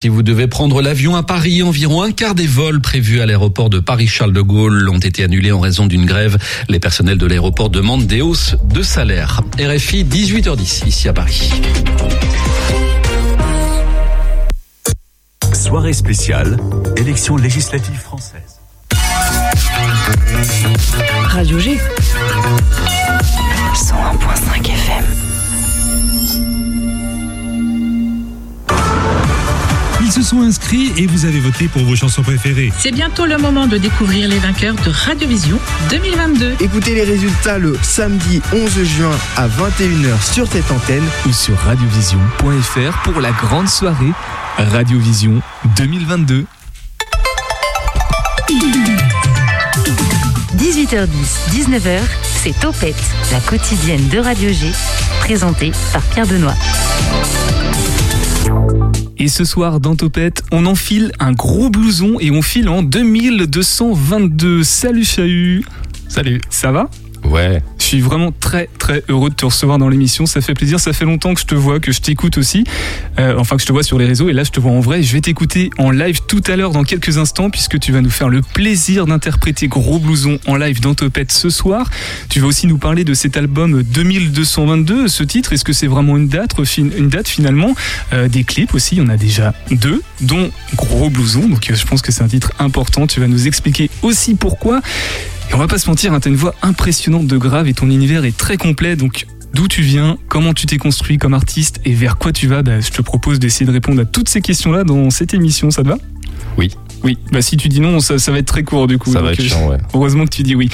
Si vous devez prendre l'avion à Paris, environ un quart des vols prévus à l'aéroport de Paris-Charles de Gaulle ont été annulés en raison d'une grève. Les personnels de l'aéroport demandent des hausses de salaire. RFI 18h10 ici à Paris. Soirée spéciale, élection législative française. Radio G. 101.5 FM. Sont inscrits et vous avez voté pour vos chansons préférées. C'est bientôt le moment de découvrir les vainqueurs de Radiovision 2022. Écoutez les résultats le samedi 11 juin à 21h sur cette antenne ou sur radiovision.fr pour la grande soirée Radiovision 2022. 18h10, 19h, c'est Topette, la quotidienne de Radio G, présentée par Pierre Benoît. Et ce soir dans Topette, on enfile un gros blouson et on file en 2222. Salut Chahut Salut Ça va? Ouais. Suis vraiment très très heureux de te recevoir dans l'émission. Ça fait plaisir. Ça fait longtemps que je te vois, que je t'écoute aussi. Euh, enfin, que je te vois sur les réseaux. Et là, je te vois en vrai. Je vais t'écouter en live tout à l'heure dans quelques instants puisque tu vas nous faire le plaisir d'interpréter Gros Blouson en live dans Topette ce soir. Tu vas aussi nous parler de cet album 2222. Ce titre, est-ce que c'est vraiment une date, une date finalement? Euh, Des clips aussi. Il y en a déjà deux, dont Gros Blouson. Donc, euh, je pense que c'est un titre important. Tu vas nous expliquer aussi pourquoi. Et on va pas se mentir, hein, t'as une voix impressionnante de grave et ton univers est très complet. Donc d'où tu viens, comment tu t'es construit comme artiste et vers quoi tu vas, bah, je te propose d'essayer de répondre à toutes ces questions-là dans cette émission. Ça te va? Oui. Oui, bah si tu dis non, ça, va être très court du coup. Ça va être chiant, ouais. Heureusement que tu dis oui.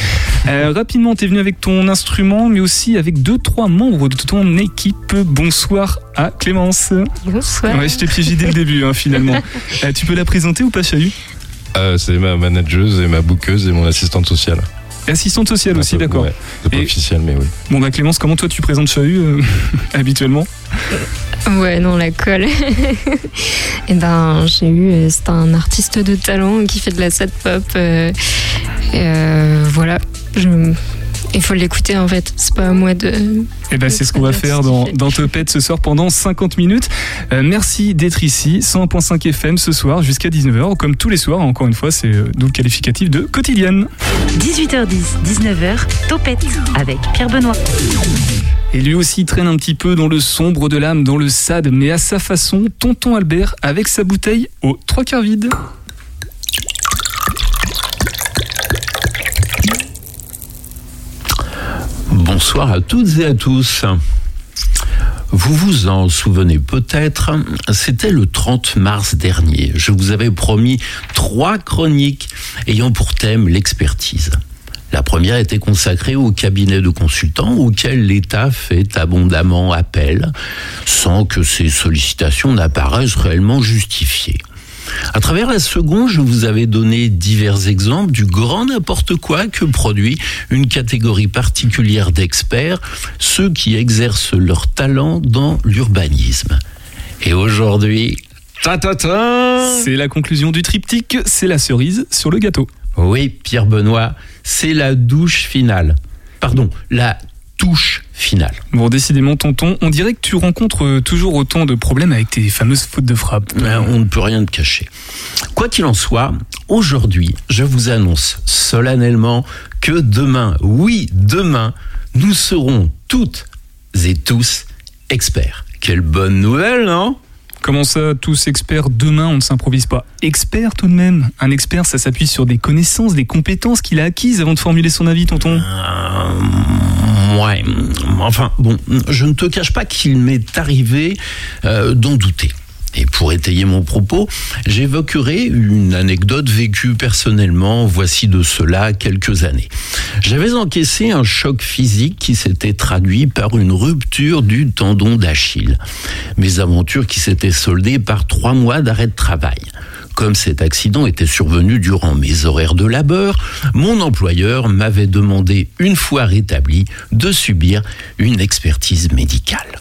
Euh, rapidement, t'es venu avec ton instrument, mais aussi avec deux, trois membres de ton équipe. Bonsoir à Clémence. Bonsoir. Ouais, je t'ai piégé dès le début, hein, finalement. Euh, tu peux la présenter ou pas, Chahut euh, C'est ma manageuse et ma bouqueuse et mon assistante sociale. Assistante sociale aussi, d'accord. Ouais, c'est pas officiel, mais oui. Bon, bah Clémence, comment toi tu présentes Chahut euh, habituellement? Ouais, non, la colle. et ben, j'ai eu. C'est un artiste de talent qui fait de la sad pop. Euh, euh, voilà. Je, il faut l'écouter en fait. C'est pas à moi de. Et eh ben c'est ce qu'on va faire dans, dans Topette ce soir pendant 50 minutes. Euh, merci d'être ici, 100.5 FM ce soir jusqu'à 19h, comme tous les soirs. Encore une fois, c'est d'où le qualificatif de quotidienne. 18h10, 19h, Topette avec Pierre Benoît. Et lui aussi traîne un petit peu dans le sombre de l'âme, dans le sad, mais à sa façon, tonton Albert avec sa bouteille aux trois quarts vide. Bonsoir à toutes et à tous. Vous vous en souvenez peut-être, c'était le 30 mars dernier. Je vous avais promis trois chroniques ayant pour thème l'expertise. La première était consacrée au cabinet de consultants auquel l'État fait abondamment appel sans que ces sollicitations n'apparaissent réellement justifiées. À travers la seconde, je vous avais donné divers exemples du grand n'importe quoi que produit une catégorie particulière d'experts, ceux qui exercent leur talent dans l'urbanisme. Et aujourd'hui, c'est la conclusion du triptyque, c'est la cerise sur le gâteau. Oui, Pierre Benoît, c'est la douche finale. Pardon, la touche finale. Bon, décidément, tonton, on dirait que tu rencontres toujours autant de problèmes avec tes fameuses fautes de frappe. Ben, on ne peut rien te cacher. Quoi qu'il en soit, aujourd'hui, je vous annonce solennellement que demain, oui, demain, nous serons toutes et tous experts. Quelle bonne nouvelle, non? Comment ça, tous experts Demain, on ne s'improvise pas. Expert tout de même? Un expert, ça s'appuie sur des connaissances, des compétences qu'il a acquises avant de formuler son avis, tonton euh, Ouais. Enfin, bon, je ne te cache pas qu'il m'est arrivé euh, d'en douter. Et pour étayer mon propos, j'évoquerai une anecdote vécue personnellement, voici de cela quelques années. J'avais encaissé un choc physique qui s'était traduit par une rupture du tendon d'Achille. Mes aventures qui s'étaient soldées par trois mois d'arrêt de travail. Comme cet accident était survenu durant mes horaires de labeur, mon employeur m'avait demandé, une fois rétabli, de subir une expertise médicale.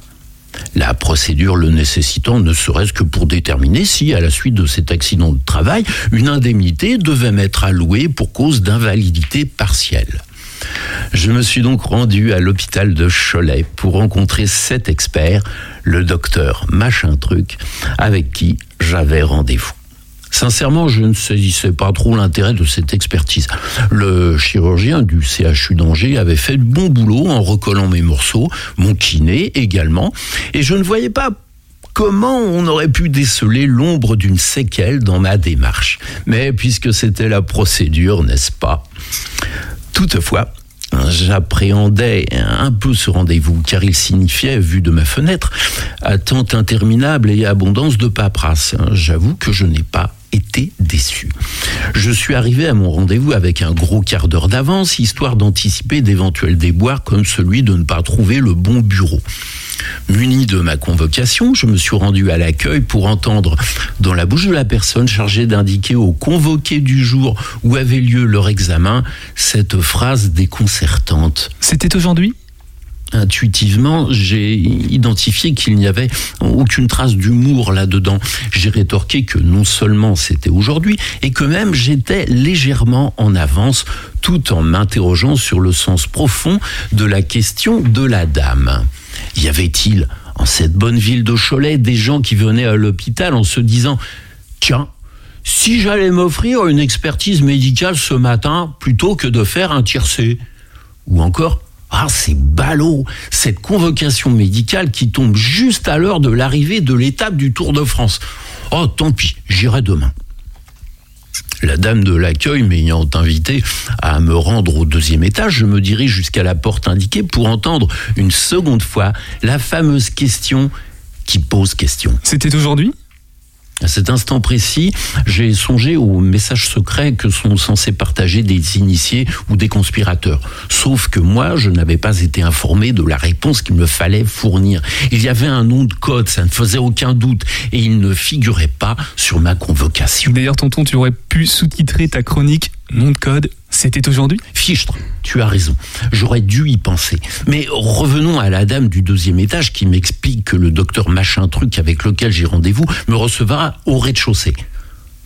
La procédure le nécessitant ne serait-ce que pour déterminer si, à la suite de cet accident de travail, une indemnité devait m'être allouée pour cause d'invalidité partielle. Je me suis donc rendu à l'hôpital de Cholet pour rencontrer cet expert, le docteur Machin Truc, avec qui j'avais rendez-vous. Sincèrement, je ne saisissais pas trop l'intérêt de cette expertise. Le chirurgien du CHU d'Angers avait fait bon boulot en recollant mes morceaux, mon kiné également, et je ne voyais pas comment on aurait pu déceler l'ombre d'une séquelle dans ma démarche. Mais puisque c'était la procédure, n'est-ce pas? Toutefois, J'appréhendais un peu ce rendez-vous, car il signifiait, vu de ma fenêtre, attente interminable et abondance de paperasse. J'avoue que je n'ai pas été déçu. Je suis arrivé à mon rendez-vous avec un gros quart d'heure d'avance, histoire d'anticiper d'éventuels déboires comme celui de ne pas trouver le bon bureau. Muni de ma convocation, je me suis rendu à l'accueil pour entendre dans la bouche de la personne chargée d'indiquer aux convoqués du jour où avait lieu leur examen cette phrase déconcertante. C'était aujourd'hui? Intuitivement, j'ai identifié qu'il n'y avait aucune trace d'humour là-dedans. J'ai rétorqué que non seulement c'était aujourd'hui, et que même j'étais légèrement en avance, tout en m'interrogeant sur le sens profond de la question de la dame. Y avait-il en cette bonne ville de Cholet des gens qui venaient à l'hôpital en se disant Tiens, si j'allais m'offrir une expertise médicale ce matin plutôt que de faire un tiercé? Ou encore ah, c'est ballot, cette convocation médicale qui tombe juste à l'heure de l'arrivée de l'étape du Tour de France. Oh, tant pis, j'irai demain. La dame de l'accueil m'ayant invité à me rendre au deuxième étage, je me dirige jusqu'à la porte indiquée pour entendre une seconde fois la fameuse question qui pose question. C'était aujourd'hui? À cet instant précis, j'ai songé aux messages secrets que sont censés partager des initiés ou des conspirateurs. Sauf que moi, je n'avais pas été informé de la réponse qu'il me fallait fournir. Il y avait un nom de code, ça ne faisait aucun doute, et il ne figurait pas sur ma convocation. D'ailleurs, tonton, tu aurais pu sous-titrer ta chronique nom de code, c'était aujourd'hui Fichtre, tu as raison. J'aurais dû y penser. Mais revenons à la dame du deuxième étage qui m'explique que le docteur machin truc avec lequel j'ai rendez-vous me recevra au rez-de-chaussée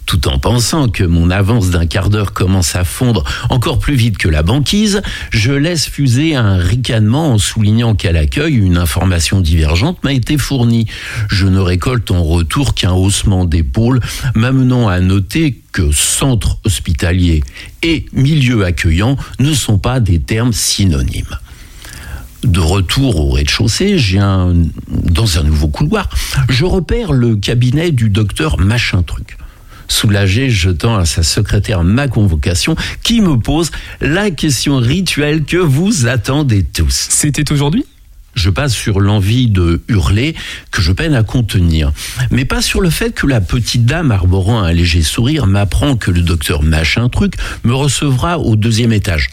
tout en pensant que mon avance d'un quart d'heure commence à fondre encore plus vite que la banquise, je laisse fuser un ricanement en soulignant qu'à l'accueil, une information divergente m'a été fournie. Je ne récolte en retour qu'un haussement d'épaule, m'amenant à noter que centre hospitalier et milieu accueillant ne sont pas des termes synonymes de retour au rez-de-chaussée, j'ai un, dans un nouveau couloir, je repère le cabinet du docteur Machin Truc soulagé, jetant à sa secrétaire ma convocation, qui me pose la question rituelle que vous attendez tous. C'était aujourd'hui? Je passe sur l'envie de hurler que je peine à contenir. Mais pas sur le fait que la petite dame arborant un léger sourire m'apprend que le docteur machin truc me recevra au deuxième étage.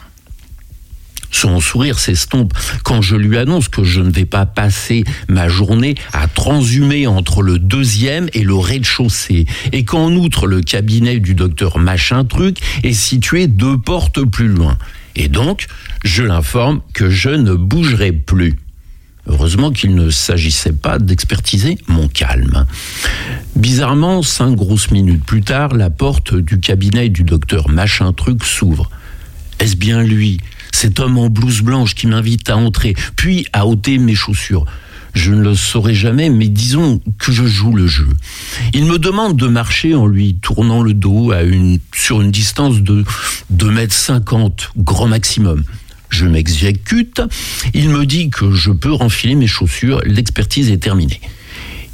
Son sourire s'estompe quand je lui annonce que je ne vais pas passer ma journée à transhumer entre le deuxième et le rez-de-chaussée et qu'en outre le cabinet du docteur machin truc est situé deux portes plus loin. Et donc, je l'informe que je ne bougerai plus. Heureusement qu'il ne s'agissait pas d'expertiser mon calme. Bizarrement, cinq grosses minutes plus tard, la porte du cabinet du docteur Machin Truc s'ouvre. Est-ce bien lui? Cet homme en blouse blanche qui m'invite à entrer, puis à ôter mes chaussures. Je ne le saurai jamais, mais disons que je joue le jeu. Il me demande de marcher en lui tournant le dos à une, sur une distance de 2 mètres 50, grand maximum. Je m'exécute. Il me dit que je peux renfiler mes chaussures. L'expertise est terminée.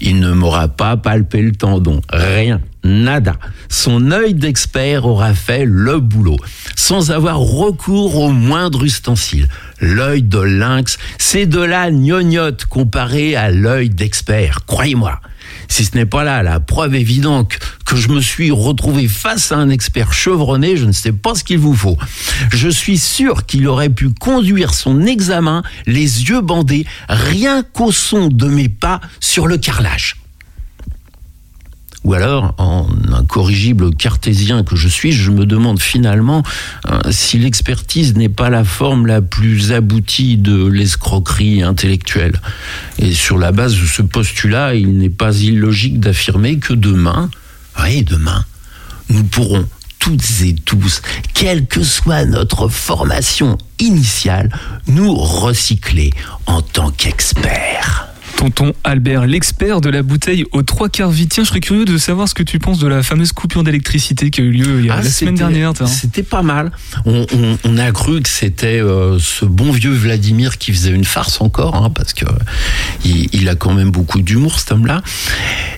Il ne m'aura pas palpé le tendon. Rien. Nada. Son œil d'expert aura fait le boulot, sans avoir recours au moindre ustensile. L'œil de lynx, c'est de la gnognotte comparé à l'œil d'expert, croyez-moi. Si ce n'est pas là la preuve évidente que je me suis retrouvé face à un expert chevronné, je ne sais pas ce qu'il vous faut. Je suis sûr qu'il aurait pu conduire son examen les yeux bandés rien qu'au son de mes pas sur le carrelage. Ou alors, en incorrigible cartésien que je suis, je me demande finalement euh, si l'expertise n'est pas la forme la plus aboutie de l'escroquerie intellectuelle. Et sur la base de ce postulat, il n'est pas illogique d'affirmer que demain, oui, demain, nous pourrons toutes et tous, quelle que soit notre formation initiale, nous recycler en tant qu'experts. Tonton Albert, l'expert de la bouteille aux trois quarts vide. Tiens, je serais curieux de savoir ce que tu penses de la fameuse coupure d'électricité qui a eu lieu il y a Ah, la semaine dernière. tiens. C'était pas mal. On, on- on a cru que c'était euh, ce bon vieux Vladimir qui faisait une farce encore, hein, parce que il, il a quand même beaucoup d'humour, cet homme-là.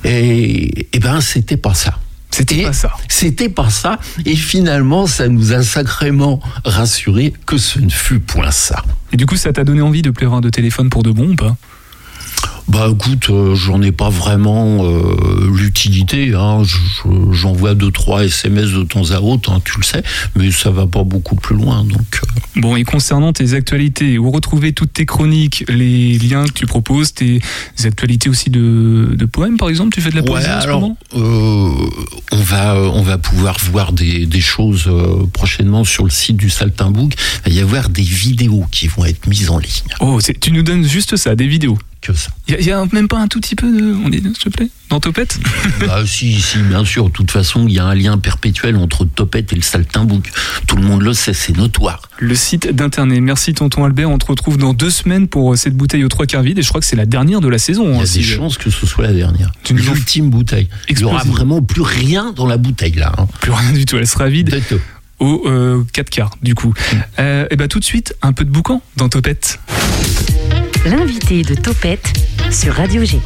Et, et ben, c'était pas ça. C'était pas ça. C'était pas ça. Et finalement, ça nous a sacrément rassuré que ce ne fut point ça. Et du coup, ça t'a donné envie de pleurer de téléphone pour de bon ou pas? Bah écoute, euh, j'en ai pas vraiment euh, l'utilité. Hein. Je- je- J'envoie deux trois SMS de temps à autre, hein, tu le sais, mais ça va pas beaucoup plus loin. Donc euh, Bon, et concernant tes actualités, où retrouver toutes tes chroniques, les liens que tu proposes, tes actualités aussi de, de poèmes, par exemple Tu fais de la poésie Ouais, en ce moment euh, on va on va pouvoir voir des, des choses prochainement sur le site du Saltimbook. Il va y avoir des vidéos qui vont être mises en ligne. Oh, tu nous donnes juste ça, des vidéos. Que ça. Il y, a même pas un tout petit peu de. On est, s'il te plaît Dans Topette Ah si, si, bien sûr. De toute façon, il y a un lien perpétuel entre Topette et le Saltimbook. Tout le monde le sait, c'est notoire. Le site d'internet. Merci, tonton Albert. On te retrouve dans deux semaines pour euh, cette bouteille aux trois quarts vide. Et je crois que c'est la dernière de la saison. Il y hein, a si des je- chances que ce soit la dernière. Tu nous en- L'ultime bouteille. Il n'y aura vraiment plus rien dans la bouteille là. hein. Plus rien du tout. Elle sera vide Du tout. au euh, 4 quarts, du coup. Euh, et bah, tout de suite, un peu de boucan dans Topette. L'invité de Topette sur Radio G.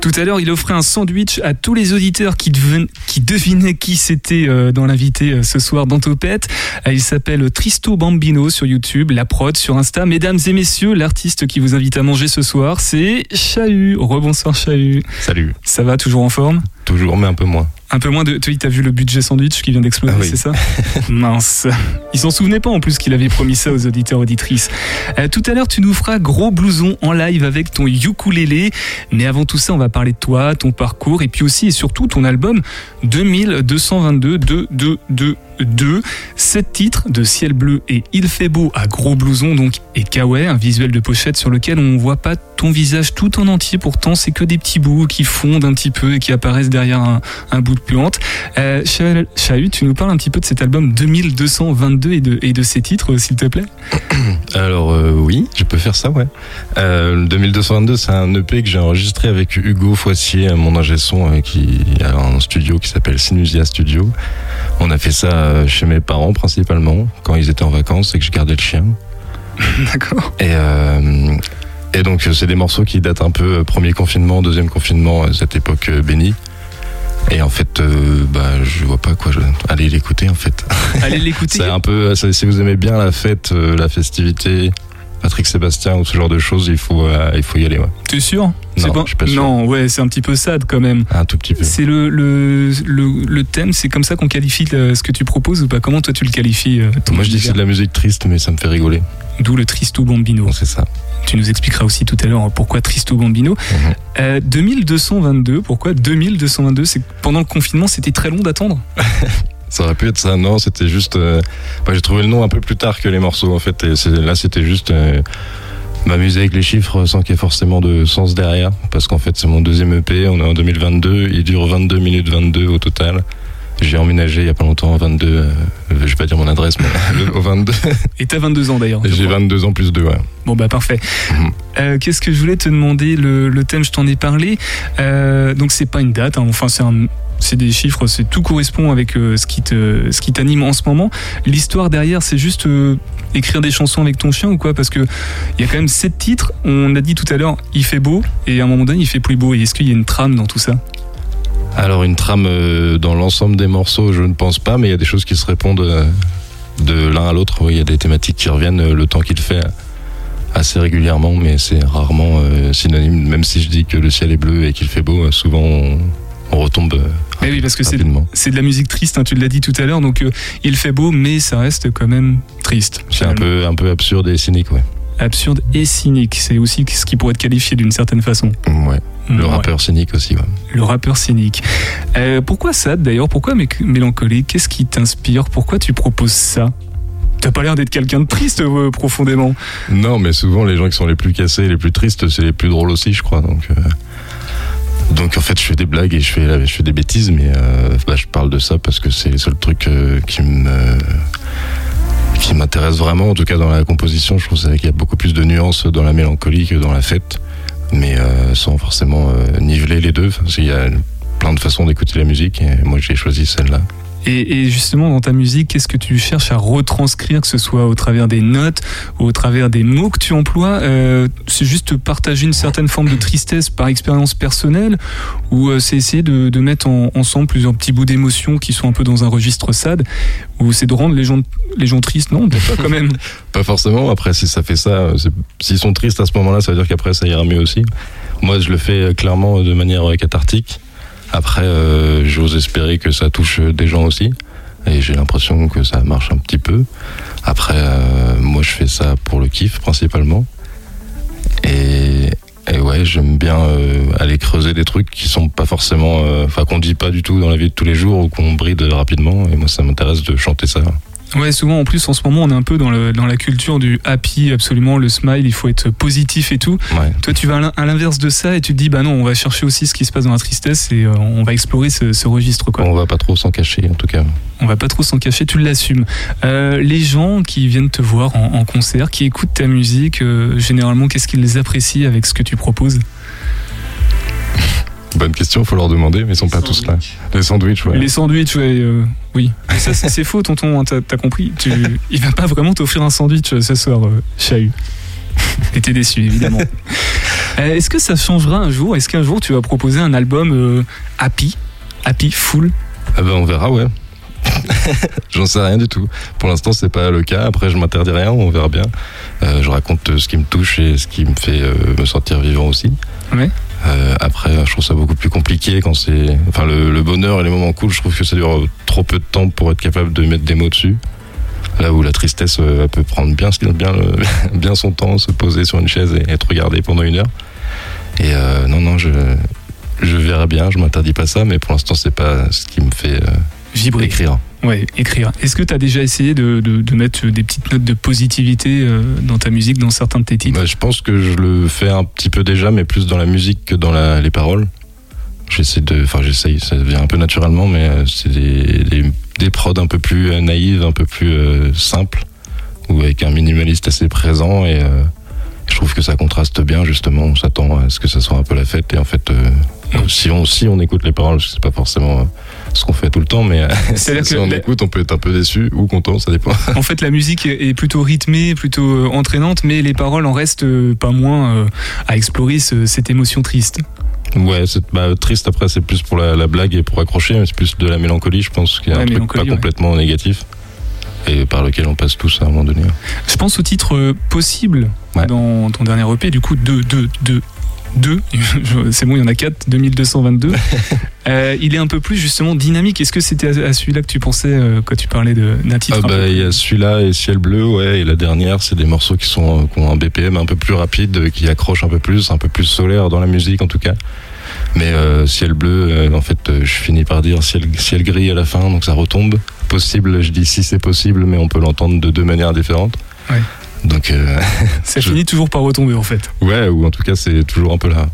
Tout à l'heure, il offrait un sandwich à tous les auditeurs qui, deven- qui devinaient qui c'était euh, dans l'invité euh, ce soir dans Topette. Euh, il s'appelle Tristo Bambino sur YouTube, la prod sur Insta. Mesdames et messieurs, l'artiste qui vous invite à manger ce soir, c'est Chahut. Rebonsoir Chahut. Salut. Ça va, toujours en forme? Toujours, mais un peu moins. Un peu moins de. Tu as vu le budget sandwich qui vient d'exploser, Ah oui. c'est ça Mince. Il s'en souvenait pas en plus qu'il avait promis ça aux auditeurs auditrices. Euh, tout à l'heure, tu nous feras gros blouson en live avec ton ukulélé. Mais avant tout ça, on va parler de toi, ton parcours et puis aussi et surtout ton album 2222 2 2 2 2. Sept titres de Ciel bleu et Il fait beau à gros blouson donc et kawaii, un visuel de pochette sur lequel on voit pas ton visage tout en entier. Pourtant, c'est que des petits bouts qui fondent un petit peu et qui apparaissent derrière un, bout de plante. Euh, Cha- Chahut, tu nous parles un petit peu de cet album 2222 et de, et de ses titres, s'il te plaît Alors euh, oui, je peux faire ça, ouais. Euh, le 2222, c'est un EP que j'ai enregistré avec Hugo Foissier, mon ingé son, euh, qui a un studio qui s'appelle Sinusia Studio. On a fait ça euh, chez mes parents principalement, quand ils étaient en vacances et que je gardais le chien. D'accord. Et, euh, et donc c'est des morceaux qui datent un peu euh, premier confinement, deuxième confinement, cette époque bénie. Et en fait, euh, bah, je vois pas quoi. Je... Allez l'écouter en fait. Allez l'écouter. C'est un peu, si vous aimez bien la fête, la festivité, Patrick Sébastien ou ce genre de choses, il faut, euh, il faut y aller. Ouais. T'es sûr? Non, pas sûr. Non, ouais, c'est un petit peu sad quand même. Un tout petit peu. C'est le, le, le, le thème, c'est comme ça qu'on qualifie le- ce que tu proposes ou pas? Comment toi tu le qualifies euh, ton Moi je dis que c'est de la musique triste, mais ça me fait rigoler. D'où le Tristo Bambino. C'est ça. Tu nous expliqueras aussi tout à l'heure pourquoi Tristo Bambino. Mhm. Euh, 2222, pourquoi 2222 C'est pendant le confinement, c'était très long d'attendre? Ça aurait pu être ça. Non, c'était juste. euh, bah, j'ai trouvé le nom un peu plus tard que les morceaux en fait. Et là, c'était juste euh, m'amuser avec les chiffres sans qu'il y ait forcément de sens derrière. Parce qu'en fait, c'est mon deuxième EP. On est en 2022. Il dure 22 minutes 22 au total. J'ai emménagé il y a pas longtemps en 22. euh, je vais pas dire mon adresse, mais au 22. Et t'as 22 ans d'ailleurs. J'ai crois. 22 ans plus 2, ouais. Bon bah parfait. Mhm. Euh, Qu'est-ce que je voulais te demander? Le, le thème, je t'en ai parlé. Euh, donc c'est pas une date, hein, enfin c'est un- c'est des chiffres, c'est tout correspond avec euh, ce qui te, ce qui t'anime en ce moment. L'histoire derrière, c'est juste euh, écrire des chansons avec ton chien ou quoi? Parce que il y a quand même sept titres. On a dit tout à l'heure, il fait beau et à un moment donné, il fait plus beau. Et est-ce qu'il y a une trame dans tout ça? Alors une trame euh, dans l'ensemble des morceaux, je ne pense pas, mais il y a des choses qui se répondent euh, de l'un à l'autre. Oui, il y a des thématiques qui reviennent euh, le temps qu'il fait assez régulièrement, mais c'est rarement synonyme. Même si je dis que le ciel est bleu et qu'il fait beau, souvent on, on retombe. Mais oui, parce que c'est de la musique triste. hein, tu l'as dit tout à l'heure. Donc il fait beau, mais ça reste quand même triste. C'est un peu, un peu absurde et cynique, ouais. Absurde et cynique. C'est aussi ce qui pourrait être qualifié d'une certaine façon. ouais. Le Ouais. rappeur cynique aussi, ouais. Le rappeur cynique. Euh, pourquoi ça d'ailleurs? Pourquoi mé- mélancolie Qu'est-ce qui t'inspire? Pourquoi tu proposes ça? T'as pas l'air d'être quelqu'un de triste euh, profondément. Non, mais souvent les gens qui sont les plus cassés, les plus tristes, c'est les plus drôles aussi, je crois. Donc, euh, donc fait, je fais des blagues et je fais, je fais des bêtises, mais euh, bah, je parle de ça parce que c'est le seul truc euh, qui me qui m'intéresse vraiment, en tout cas dans la composition. Je trouve qu'il y a beaucoup plus de nuances dans la mélancolie que dans la fête, mais euh, sans forcément euh, niveler les deux. Parce qu'il y a plein de façons d'écouter la musique et moi j'ai choisi celle-là. Et, et justement, dans ta musique, qu'est-ce que tu cherches à retranscrire, que ce soit au travers des notes ou au travers des mots que tu emploies euh, C'est juste partager une certaine forme de tristesse par expérience personnelle ou euh, c'est essayer de, de mettre en- ensemble plusieurs petits bouts d'émotions qui sont un peu dans un registre sad ou c'est de rendre les gens, les gens tristes Non, pas quand même. Pas forcément. Après, si ça fait ça, euh, s'ils sont tristes à ce moment-là, ça veut dire qu'après ça ira mieux aussi. Moi, je le fais euh, clairement de manière euh, cathartique. Après, euh, j'ose espérer que ça touche des gens aussi. Et j'ai l'impression que ça marche un petit peu. Après, euh, moi, je fais ça pour le kiff principalement. Et, et ouais, j'aime bien euh, aller creuser des trucs qui sont pas forcément, euh, enfin, qu'on dit pas du tout dans la vie de tous les jours ou qu'on bride rapidement. Et moi, ça m'intéresse de chanter ça. Ouais, souvent en plus en ce moment on est un peu dans, le, dans la culture du happy, absolument, le smile, il faut être positif et tout. Ouais. Toi tu vas à l'in- à l'inverse de ça et tu te dis bah non, on va chercher aussi ce qui se passe dans la tristesse et euh, on va explorer ce, ce registre quoi. On va pas trop s'en cacher, en tout cas. On va pas trop s'en cacher, tu l'assumes. Euh, les gens qui viennent te voir en, en concert, qui écoutent ta musique, euh, généralement qu'est-ce qu'ils apprécient avec ce que tu proposes? Bonne question, faut leur demander, mais ils sont pas tous là. Les sandwichs, ouais. Les sandwichs, ouais, euh, oui. Mais ça c'est faux tonton, hein, t'as compris. Tu, il va pas vraiment t'offrir un sandwich euh, ce soir, euh, Chahut. Et t'es déçu évidemment. Euh, Est-ce que ça changera un jour? Est-ce qu'un jour tu vas proposer un album euh, happy, happy, full? Ah ben on verra, ouais. J'en sais rien du tout. Pour l'instant, c'est pas le cas. Après, je m'interdis rien, on verra bien. Euh, je raconte ce qui me touche et ce qui me fait euh, me sentir vivant aussi. Ouais. Euh, après, je trouve ça beaucoup plus compliqué quand c'est. Enfin, le, bonheur et les moments cool, je trouve que ça dure trop peu de temps pour être capable de mettre des mots dessus. Là où la tristesse euh, peut prendre bien, son temps, se poser sur une chaise et être regardé pendant une heure. Et euh, non, non, je, verrai bien, je m'interdis pas ça, mais pour l'instant, c'est pas ce qui me fait euh, Vibrer. écrire. Ouais, écrire. Est-ce que tu as déjà essayé de, de- de mettre des petites notes de positivité euh, dans ta musique, dans certains de tes titres? Bah, je pense que je le fais un petit peu déjà, mais plus dans la musique que dans la- les paroles. J'essaie de, enfin j'essaye, ça vient un peu naturellement, mais euh, c'est des, des, des prods un peu plus euh, naïves, un peu plus euh, simples, ou avec un minimaliste assez présent, et euh, je trouve que ça contraste bien justement. On s'attend à ce que ça soit un peu la fête, et en fait, euh, si on si on écoute les paroles, c'est pas forcément ce qu'on fait tout le temps, mais euh, si que on la- écoute, on peut être un peu déçu ou content, ça dépend. En fait, la musique est est plutôt rythmée, plutôt euh, entraînante, mais les paroles en restent euh, pas moins à explorer ce- cette émotion triste. Ouais, c'est bah, triste après, c'est plus pour la, la blague et pour accrocher, mais c'est plus de la mélancolie, je pense, a Ouais, un truc pas ouais. complètement négatif et par lequel on passe tous à un moment donné. Je pense au titre euh, possible Ouais. dans ton dernier EP, du coup 2, 2, 2, 2, c'est bon, il y en a 4, 2222. Euh, il est un peu plus justement dynamique. Est-ce que c'était à, celui-là que tu pensais euh, quand tu parlais de- titre Ah bah, il y a celui-là et Ciel Bleu, ouais, et la dernière, c'est des morceaux qui, sont, euh, qui ont un BPM un peu plus rapide, euh, qui accrochent un peu plus, un peu plus solaire dans la musique en tout cas. Mais euh, Ciel Bleu, euh, en fait, euh, je finis par dire ciel, ciel gris à la fin, donc ça retombe. Possible, je dis si c'est possible, mais on peut l'entendre de deux manières différentes. Ouais. Donc, euh, Ça je- finit toujours par retomber en fait. ouais, ou en tout cas, c'est toujours un peu là.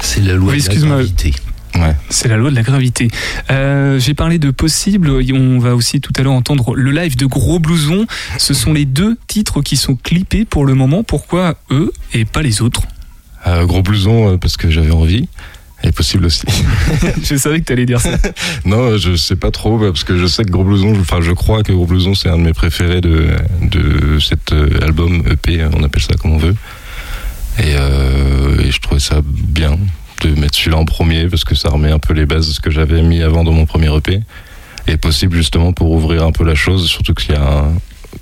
C'est la loi Oui, de la gravité. Ouais. C'est la loi de la gravité. Euh, J'ai parlé de possible. On va aussi tout à l'heure entendre le live de Gros Blouson. Ce sont les deux titres qui sont clippés pour le moment. Pourquoi eux et pas les autres? Euh, gros blouson, parce que j'avais envie. Et possible aussi. Je savais que tu allais dire ça. non, je sais pas trop, bah, parce que je sais que Gros Blouson, enfin, je crois que Gros Blouson, c'est un de mes préférés de, de cet euh, album EP, on appelle ça comme on veut. Et, euh, et je trouvais ça bien de mettre celui-là en premier, parce que ça remet un peu les bases de ce que j'avais mis avant dans mon premier EP. Et possible justement pour ouvrir un peu la chose, surtout qu'il y a un,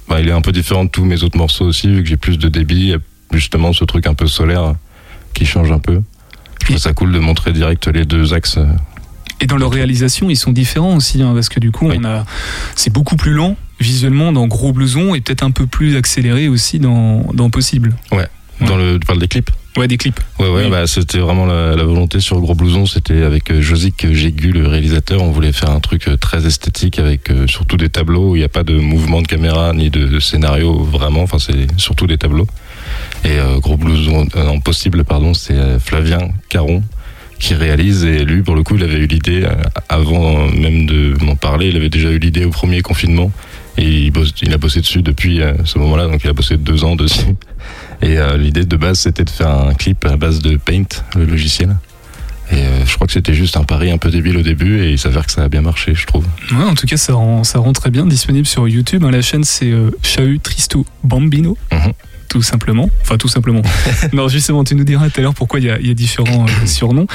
bah, il est un peu différent de tous mes autres morceaux aussi, vu que j'ai plus de débit, justement ce truc un peu solaire qui change un peu. Je trouve ça cool de montrer direct les deux axes. Et dans leur réalisation, ils sont différents aussi, hein, parce que du coup, Oui. on a, c'est beaucoup plus lent visuellement dans Gros Blouson et peut-être un peu plus accéléré aussi dans, dans Possible. Dans le, tu parles des clips? Ouais, des clips. Ouais, ouais, Oui. bah, c'était vraiment la, la volonté sur Gros Blouson. C'était avec euh, Josique Jégu, le réalisateur. On voulait faire un truc euh, très esthétique avec euh, surtout des tableaux où il n'y a pas de mouvement de caméra ni de, de scénario vraiment. Enfin, c'est surtout des tableaux. Et euh, Gros Blouson, euh, non, possible, pardon, c'est euh, Flavien Caron qui réalise. Et lui, pour le coup, il avait eu l'idée avant même de m'en parler. Il avait déjà eu l'idée au premier confinement. Et il, il a bossé dessus depuis ce moment-là, donc il a bossé deux ans dessus. Et l'idée de base, c'était de faire un clip à base de Paint, le logiciel. Et euh, je crois que c'était juste un pari un peu débile au début, et il s'avère que ça a bien marché, je trouve. Ouais, en tout cas, ça rend, ça rend très bien disponible sur YouTube. hein. La chaîne, c'est euh, Chahut Tristo Bambino. Mhm. Tout simplement. Enfin, tout simplement. non, justement, tu nous diras tout à l'heure pourquoi il y a, il y a différents euh, surnoms.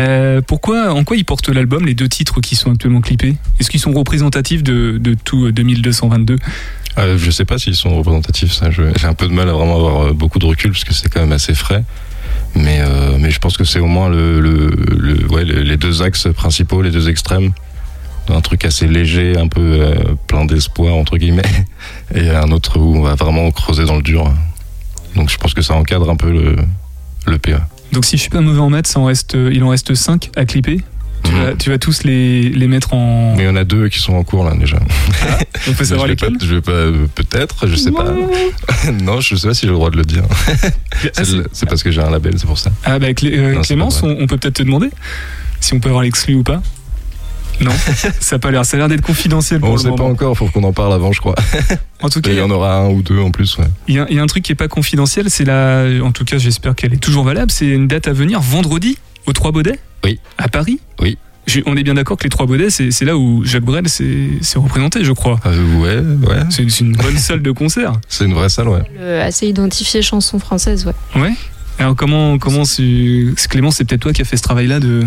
Euh, pourquoi, en quoi ils portent l'album, les deux titres qui sont actuellement clippés? Est-ce qu'ils sont représentatifs de, de tout euh, 2222 Euh, je sais pas s'ils sont représentatifs, ça. J'ai un peu de mal à vraiment avoir beaucoup de recul parce que c'est quand même assez frais. Mais, euh, mais je pense que c'est au moins le, les deux axes principaux, les deux extrêmes. Un truc assez léger, un peu euh, plein d'espoir, entre guillemets. Et un autre où on va vraiment creuser dans le dur. Donc je pense que ça encadre un peu le, le PA. Donc, si je suis pas mauvais en maths, euh, il en reste 5 à clipper? Tu, Mhm. vas, tu vas tous les, les mettre en. Mais il y en a deux qui sont en cours là déjà. On peut savoir je vais pas, lesquels je vais pas, euh, peut-être, je sais pas. non, je sais pas si j'ai le droit de le dire. Ah, C'est parce que j'ai un label, c'est pour ça. Ah bah Clé- euh, Non, c'est Clémence, pas on, on peut peut-être te demander si on peut avoir l'exclu ou pas. Non, ça a pas l'air, ça a l'air d'être confidentiel pour On le sait pas moment. encore, faut qu'on en parle avant, je crois. En tout cas, il y, en aura un ou deux en plus, ouais. a- il y a- il y a un truc qui est pas confidentiel, c'est la, en tout cas, j'espère qu'elle est toujours valable. C'est une date à venir, vendredi, aux Trois Baudets. Oui. À Paris. Oui. Je- on est bien d'accord que les Trois Baudets, c'est là où Jacques Brel s'est représenté, je crois. Euh, ouais, ouais. C'est une, bonne salle de concert. C'est une vraie salle, ouais. Le- assez identifié chanson française, ouais. Ouais. Alors comment comment Clément, c'est peut-être toi qui as fait ce travail-là de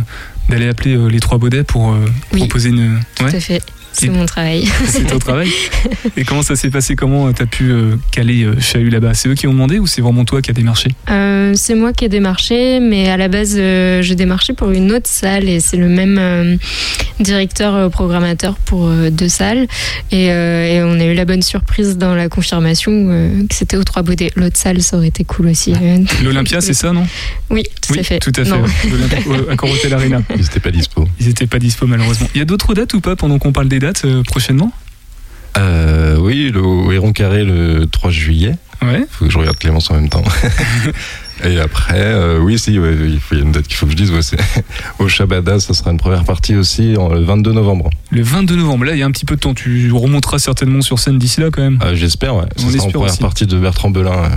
d'aller appeler euh, les Trois Baudets pour euh, Oui. proposer une. Tout à fait. C'est mon travail. C'est ton travail. Et comment ça s'est passé? Comment t'as pu euh, caler euh, Chahut là-bas? C'est eux qui ont demandé ou c'est vraiment toi qui as démarché? Euh, c'est moi qui ai démarché, mais à la base, euh, je démarchais pour une autre salle et c'est le même euh, directeur euh, programmateur pour euh, deux salles. Et, euh, et on a eu la bonne surprise dans la confirmation euh, que c'était aux Trois Baudets. L'autre salle, ça aurait été cool aussi. euh. L'Olympia, c'est ça, non? Oui, tout Oui, à fait. tout à fait. Ouais. Arena. Ils étaient pas dispo. Ils étaient pas dispo malheureusement. Il y a d'autres dates ou pas pendant qu'on parle des dates euh, prochainement? Euh, oui, le au Héron Carré le 3 juillet. Ouais. Faut que je regarde Clémence en même temps. Et après, euh, oui, si, ouais, il faut- il y a une date qu'il faut que je dise. Ouais, c'est au Shabada, ça sera une première partie aussi en- le 22 novembre. Le 22 novembre. Là, il y a un petit peu de temps. Tu remonteras certainement sur scène d'ici là quand même. Euh, J'espère, ouais. Sera en première aussi. partie de Bertrand Belin.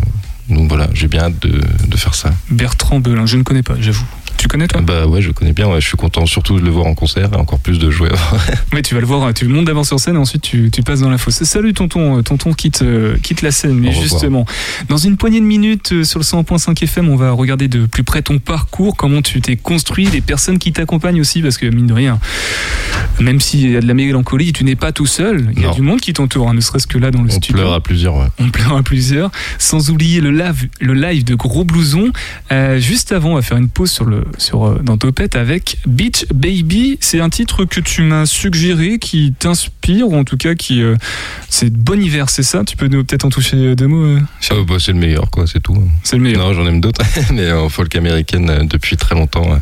Donc voilà, j'ai bien hâte de, de faire ça. Bertrand Belin, je ne connais pas, j'avoue. Tu connais toi Bah ouais, je connais bien. Ouais, je suis content surtout de le voir en concert et encore plus de jouer. Oui, tu vas le voir, tu le montes d'abord sur scène et ensuite tu, tu passes dans la fosse. Salut tonton, euh, tonton quitte, euh, quitte la scène. Mais justement, dans une poignée de minutes euh, sur le 100.5 FM, on va regarder de plus près ton parcours, comment tu t'es construit, les personnes qui t'accompagnent aussi, parce que mine de rien, même s'il y a de la mélancolie, tu n'es pas tout seul. Il y a Non. du monde qui t'entoure, hein, ne serait-ce que là dans le On studio. pleure à plusieurs, ouais. On pleure à plusieurs. Sans oublier le live, le live de Gros Blouson. Euh, juste avant, on va faire une pause sur le, sur, euh, dans Topette avec Beach Baby. C'est un titre que tu m'as suggéré, qui t'inspire, ou en tout cas qui. euh, c'est Bon Hiver, c'est ça? Tu peux nous peut-être en toucher deux mots euh, bah, c'est le meilleur, quoi, c'est tout. C'est le meilleur. Non, j'en aime d'autres, mais en folk américaine depuis très longtemps.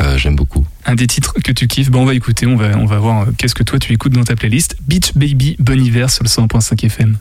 Euh, j'aime beaucoup. Un des titres que tu kiffes. Bon, on va écouter, on va, on va voir euh, qu'est-ce que toi tu écoutes dans ta playlist. Beach Baby, Bon Hiver sur le 100.5 FM.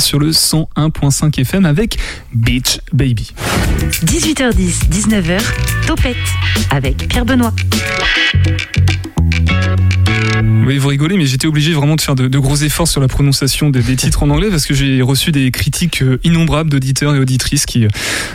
Sur le 101.5 FM avec Beach Baby. 18h10, 19h, Topette avec Pierre Benoît. Oui, vous rigolez, mais j'étais obligé vraiment de faire de, de gros efforts sur la prononciation des, des titres en anglais parce que j'ai reçu des critiques euh, innombrables d'auditeurs et auditrices qui, euh,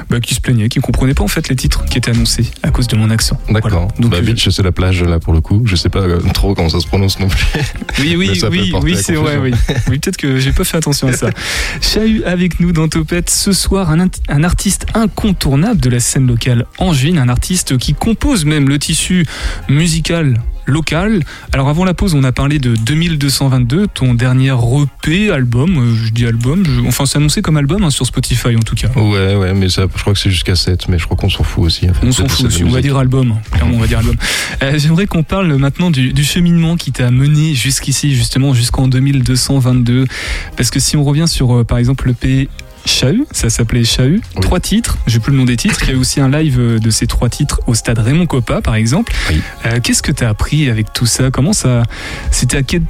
bah, qui se plaignaient, qui ne comprenaient pas en fait les titres qui étaient annoncés à cause de mon accent. D'accord. Donc, bah, euh, Beach, c'est la plage là pour le coup. Je sais pas trop comment ça se prononce non plus. Oui, oui, oui, oui, c'est vrai, oui. Oui, peut-être que j'ai pas fait attention à ça. Chahut avec nous dans Topette ce soir, un, un artiste incontournable de la scène locale angevine, un artiste qui compose même le tissu musical local. Alors avant la pause, on a parlé de 2222, ton dernier EP, album, euh, je dis album, je- enfin c'est annoncé comme album hein, sur Spotify en tout cas. Ouais, ouais, mais ça, je crois que c'est jusqu'à 7, mais je crois qu'on s'en fout aussi. en fait. On s'en fout aussi, on va dire album, clairement on va dire album. Euh, J'aimerais qu'on parle maintenant du, du cheminement qui t'a mené jusqu'ici, justement jusqu'en 2222. Parce que si on revient sur euh, par exemple le P Chahut, ça s'appelait Chahut, Oui. trois titres, j'ai plus le nom des titres, il y a eu aussi un live euh, de ces trois titres au stade Raymond Coppa par exemple. Oui. Euh, Qu'est-ce que t'as appris avec tout ça? Comment ça. C'était à quel,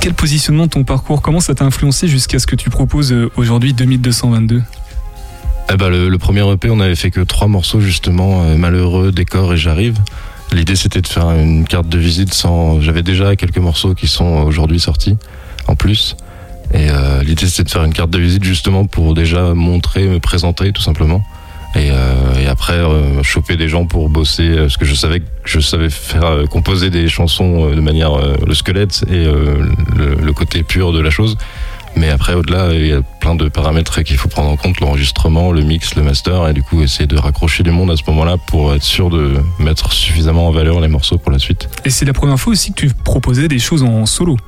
quel positionnement de ton parcours? Comment ça t'a influencé jusqu'à ce que tu proposes euh, aujourd'hui 2222 Eh ben, le, le premier EP, on avait fait que trois morceaux justement, euh, Malheureux, Décor et J'arrive. L'idée c'était de faire une carte de visite sans. J'avais déjà quelques morceaux qui sont aujourd'hui sortis en plus. Et euh, l'idée c'était de faire une carte de visite justement pour déjà montrer, me présenter tout simplement. Et, euh, et après euh, choper des gens pour bosser euh, parce que je savais que je savais faire euh, composer des chansons euh, de manière euh, le squelette et euh, le, le côté pur de la chose. Mais après, au-delà, il y a plein de paramètres qu'il faut prendre en compte, l'enregistrement, le mix, le master, et du coup, essayer de raccrocher du monde à ce moment-là pour être sûr de mettre suffisamment en valeur les morceaux pour la suite. Et c'est la première fois aussi que tu proposais des choses en solo?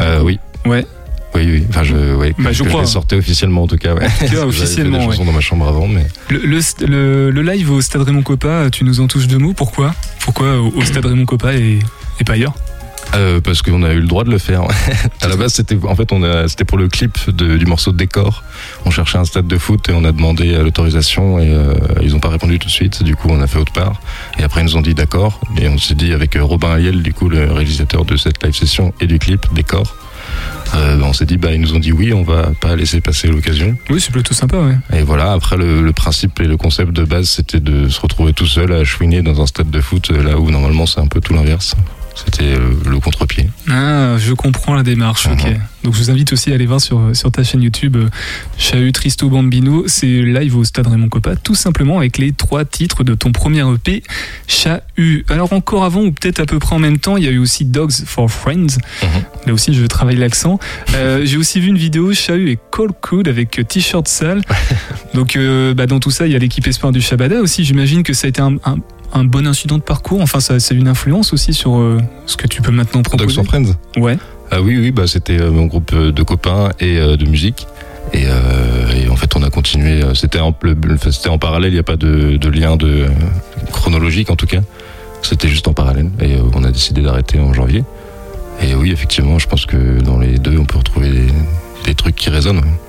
Euh, oui. Ouais. Oui, oui. Enfin, je, ouais, que, Bah, je crois. les sortais officiellement, en tout cas, ouais. Fait officiellement, des ouais. chansons dans ma chambre avant, mais Le, le, le- le live au Stade Raymond Coppa, tu nous en touches deux mots. Pourquoi? Pourquoi au, au Stade Raymond Coppa et, et pas ailleurs? Euh, parce qu'on a eu le droit de le faire. à la base, c'était en fait, on a, c'était pour le clip de- du morceau de décor. On cherchait un stade de foot et on a demandé euh, l'autorisation et euh, ils n'ont pas répondu tout de suite. Du coup, on a fait autre part. Et après, ils nous ont dit d'accord. Et on s'est dit avec Robin Ayel, du coup, le réalisateur de cette live session et du clip décor. Euh, on s'est dit, bah, ils nous ont dit oui, on va pas laisser passer l'occasion. Oui, c'est plutôt sympa, ouais. Et voilà, après le, le principe et le concept de base, c'était de se retrouver tout seul à chouiner dans un stade de foot, euh, là où normalement c'est un peu tout l'inverse. C'était euh, le contre-pied. Ah, je comprends la démarche, ok. Donc je vous invite aussi à aller voir sur, sur ta chaîne YouTube euh, Chahut Tristo Bambino. C'est live au Stade Raymond Coppa, tout simplement avec les trois titres de ton premier EP, Chahut. Alors encore avant, ou peut-être à peu près en même temps, il y a eu aussi Dogs for Friends. Mhm. Là aussi, je travaille l'accent. Euh, J'ai aussi vu une vidéo Chahut et Cold Cood avec t-shirt sale. Donc euh, bah, dans tout ça, il y a l'équipe Espoir du Shabada aussi. J'imagine que ça a été un, un- un bon incident de parcours. Enfin, ça, c'est une influence aussi sur euh, ce que tu peux maintenant proposer. for Friends Ouais. Ah oui, oui, bah, c'était euh, mon groupe euh, de copains et euh, de musique. Et, et en fait, on a continué. C'était en, c'était en parallèle, il n'y a pas de, de lien de, chronologique en tout cas. C'était juste en parallèle. Et on a décidé d'arrêter en janvier. Et oui, effectivement, je pense que dans les deux, on peut retrouver des, des trucs qui résonnent. ouais.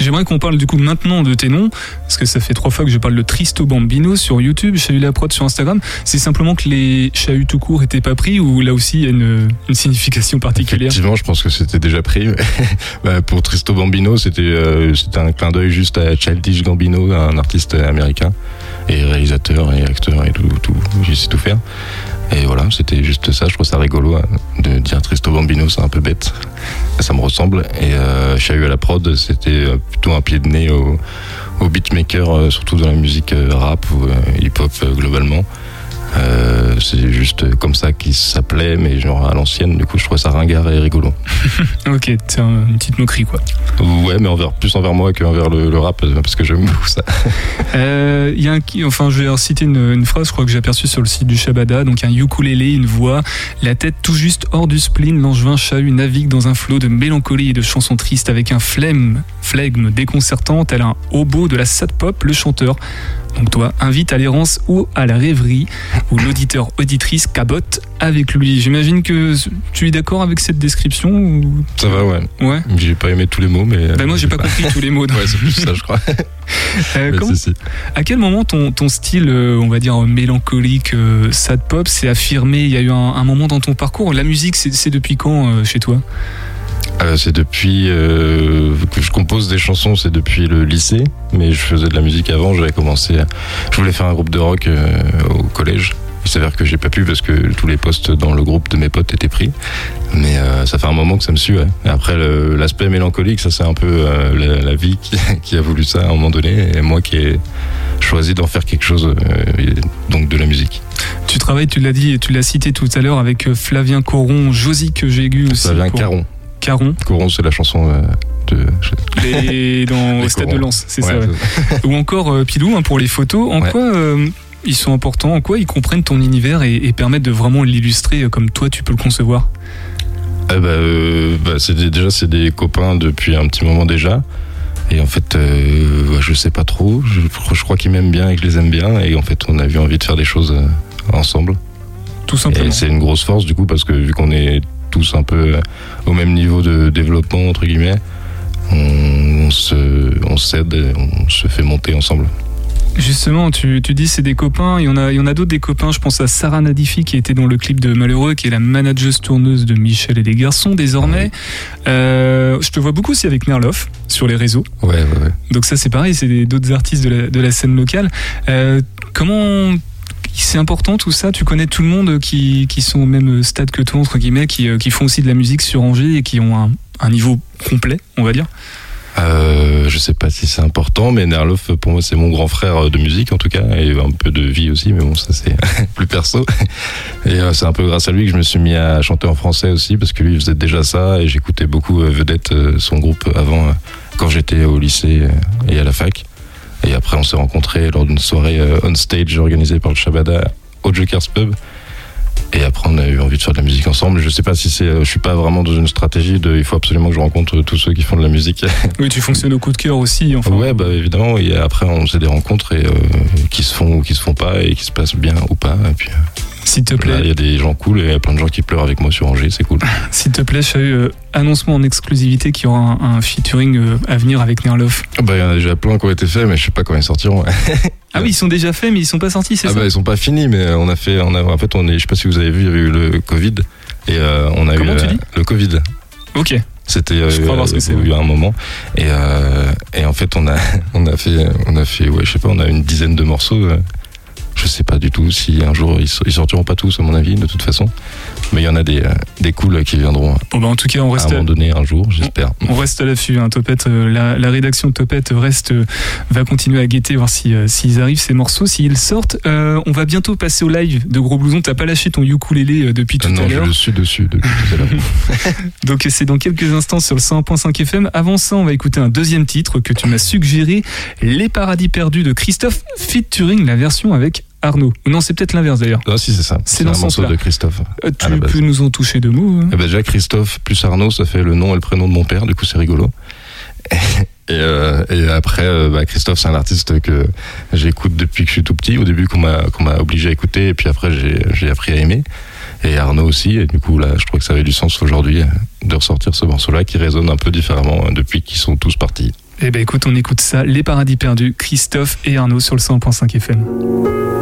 J'aimerais qu'on parle du coup maintenant de tes noms, parce que ça fait trois fois que je parle de Tristo Bambino sur YouTube, Chahut la prod sur Instagram. C'est simplement que les Chahut tout court étaient pas pris ou là aussi il y a une, une signification particulière? Effectivement, je pense que c'était déjà pris. Bah, pour Tristo Bambino, c'était euh, un clin d'œil juste à Childish Gambino, un artiste américain et réalisateur et acteur et tout, tout sait tout faire. Et voilà, c'était juste ça. Je trouve ça rigolo hein, de dire Tristo Bambino, c'est un peu bête. Ça me ressemble. Et euh, Chahut à la prod, c'était euh, plutôt un pied de nez au, beatmaker, euh, surtout dans la musique euh, rap ou hip-hop globalement. Euh, c'est juste comme ça qu'il s'appelait, mais genre à l'ancienne. Du coup, je trouvais ça ringard et rigolo. Ok, c'est un- une petite moquerie quoi. Ouais, mais envers, plus envers moi qu'envers le, le rap, parce que j'aime beaucoup ça. Euh, Il y a un enfin je vais citer une, une phrase, je crois que j'ai aperçue sur le site du Shabada, donc un ukulélé, une voix, la tête tout juste hors du spleen, l'angevin Chahut navigue dans un flot de mélancolie et de chansons tristes avec un flemme, flegme déconcertant, tel un hobo de la sad pop, le chanteur. Donc toi, invite à l'errance ou à la rêverie, où l'auditeur auditrice cabote avec lui. J'imagine que tu es d'accord avec cette description ou... Ça va, ouais. Ouais. J'ai pas aimé tous les mots, mais. Ben moi j'ai pas compris tous les mots. Ouais, c'est plus ça, je crois. Euh, comment- si, si. À quel moment ton, ton style, euh, on va dire mélancolique, euh, sad pop, s'est affirmé? Il y a eu un, un moment dans ton parcours. La musique, c'est depuis quand euh, chez toi? Euh, c'est depuis euh, que je compose des chansons, c'est depuis le lycée, mais je faisais de la musique avant. J'avais commencé, à- je voulais faire un groupe de rock euh, au collège. Il s'avère que j'ai pas pu parce que tous les postes dans le groupe de mes potes étaient pris. Mais euh, ça fait un moment que ça me suit. ouais. Et après, l'aspect mélancolique, ça c'est un peu euh, la, la vie qui, qui a voulu ça à un moment donné, et moi qui ai choisi d'en faire quelque chose, euh, donc de la musique. Tu travailles, tu l'as dit tu l'as cité tout à l'heure avec euh, Flavien Coron, Josique Jégu aussi. Ça vient pour- Caron. Caron. Coron, c'est la chanson euh, de. Et dans Les au stade de. Lens, c'est Ouais, ça. ouais. Ou encore euh, Pilou hein, pour les photos. En Ouais. quoi euh, ils sont importants? En quoi ils comprennent ton univers et, et permettent de vraiment l'illustrer comme toi tu peux le concevoir? Bah, euh, bah, c'est déjà c'est des copains depuis un petit moment déjà. Et en fait, euh, je sais pas trop. Je, je crois qu'ils m'aiment bien et que je les aime bien. Et en fait, on a eu envie de faire des choses ensemble. Tout simplement. Et c'est une grosse force du coup parce que vu qu'on est tous un peu euh, au même niveau de développement entre guillemets, on, on se, on s'aide, on se fait monter ensemble. Justement, tu, tu dis c'est des copains, il y en a, il y en a d'autres des copains, je pense à Sarah Nadifi qui était dans le clip de Malheureux, qui est la manageuse tourneuse de Michel et des garçons désormais. Euh, je te vois beaucoup aussi avec Nerloff sur les réseaux. Ouais, ouais, ouais. Donc ça c'est pareil, c'est d'autres artistes de la, de la scène locale. Euh, comment c'est important tout ça? Tu connais tout le monde qui, qui sont au même stade que toi, entre guillemets, qui, euh, qui font aussi de la musique sur Angers et qui ont un, un niveau complet, on va dire? Euh, je sais pas si c'est important, mais Nerloff, pour moi, c'est mon grand frère de musique en tout cas, et un peu de vie aussi, mais bon, ça c'est plus perso. Et euh, c'est un peu grâce à lui que je me suis mis à chanter en français aussi, parce que lui faisait déjà ça, et j'écoutais beaucoup euh, Vedette, euh, son groupe avant, euh, quand j'étais au lycée euh, et à la fac. Et après, on s'est rencontrés lors d'une soirée euh, on stage organisée par le Shabada au Joker's Pub. Et après, on a eu envie de faire de la musique ensemble. Je sais pas si c'est, euh, je suis pas vraiment dans une stratégie de, il faut absolument que je rencontre tous ceux qui font de la musique. Oui, tu fonctionnes au coup de cœur aussi. Enfin, Ouais, bah évidemment. Et après, on faisait des rencontres et, euh, qui se font ou qui se font pas et qui se passent bien ou pas. Et puis, euh, S'il te plaît, il y a des gens cool et il y a plein de gens qui pleurent avec moi sur Angers. C'est cool. s'il te plaît, Chahu, euh, annonce-moi en exclusivité qu'il y aura un, un featuring euh, à venir avec Nerloff. Bah, il y en a déjà plein qui ont été faits, mais je sais pas quand ils sortiront. Ah oui, ils sont déjà faits, mais ils sont pas sortis, c'est Ah ça bah ils sont pas finis, mais on a fait, on a, en fait, on est, je sais pas si vous avez vu, il y avait eu le Covid et euh, on a Comment eu tu euh, dis le Covid. Ok. C'était euh, y a un moment et euh, et en fait on a on a fait on a fait ouais je sais pas on a une dizaine de morceaux. Euh, je sais pas du tout si un jour ils, ils sortiront pas tous à mon avis de toute façon, mais il y en a des euh, des cools qui viendront Bon bah en tout cas, on à reste un moment donné un jour j'espère. On reste à l'affût, hein, Topette. euh, la, la rédaction de Topette reste, euh, va continuer à guetter, voir si, euh, s'ils arrivent ces morceaux, s'ils sortent. Euh, on va bientôt passer au live de Gros Blouson. T'as pas lâché ton ukulélé euh, depuis tout non à je l'heure. le suis dessus depuis tout à l'heure. Donc c'est dans quelques instants sur le 101.5 FM. Avant ça, on va écouter un deuxième titre que tu m'as suggéré, Les Paradis Perdus de Christophe featuring la version avec Arnaud. Non, c'est peut-être l'inverse d'ailleurs. Ah si c'est ça. C'est dans un ce morceau de Christophe. Euh, tu peux nous en toucher deux mots hein Eh ben déjà Christophe plus Arnaud, ça fait le nom et le prénom de mon père, du coup c'est rigolo. Et, euh, et après, euh, bah, Christophe, c'est un artiste que j'écoute depuis que je suis tout petit. Au début, qu'on m'a obligé à écouter, et puis après, j'ai appris à aimer. Et Arnaud aussi. Et du coup, là, je trouve que ça avait du sens aujourd'hui de ressortir ce morceau-là qui résonne un peu différemment depuis qu'ils sont tous partis. Eh ben écoute, on écoute ça, Les Paradis Perdus, Christophe et Arnaud sur le 101.5 FM.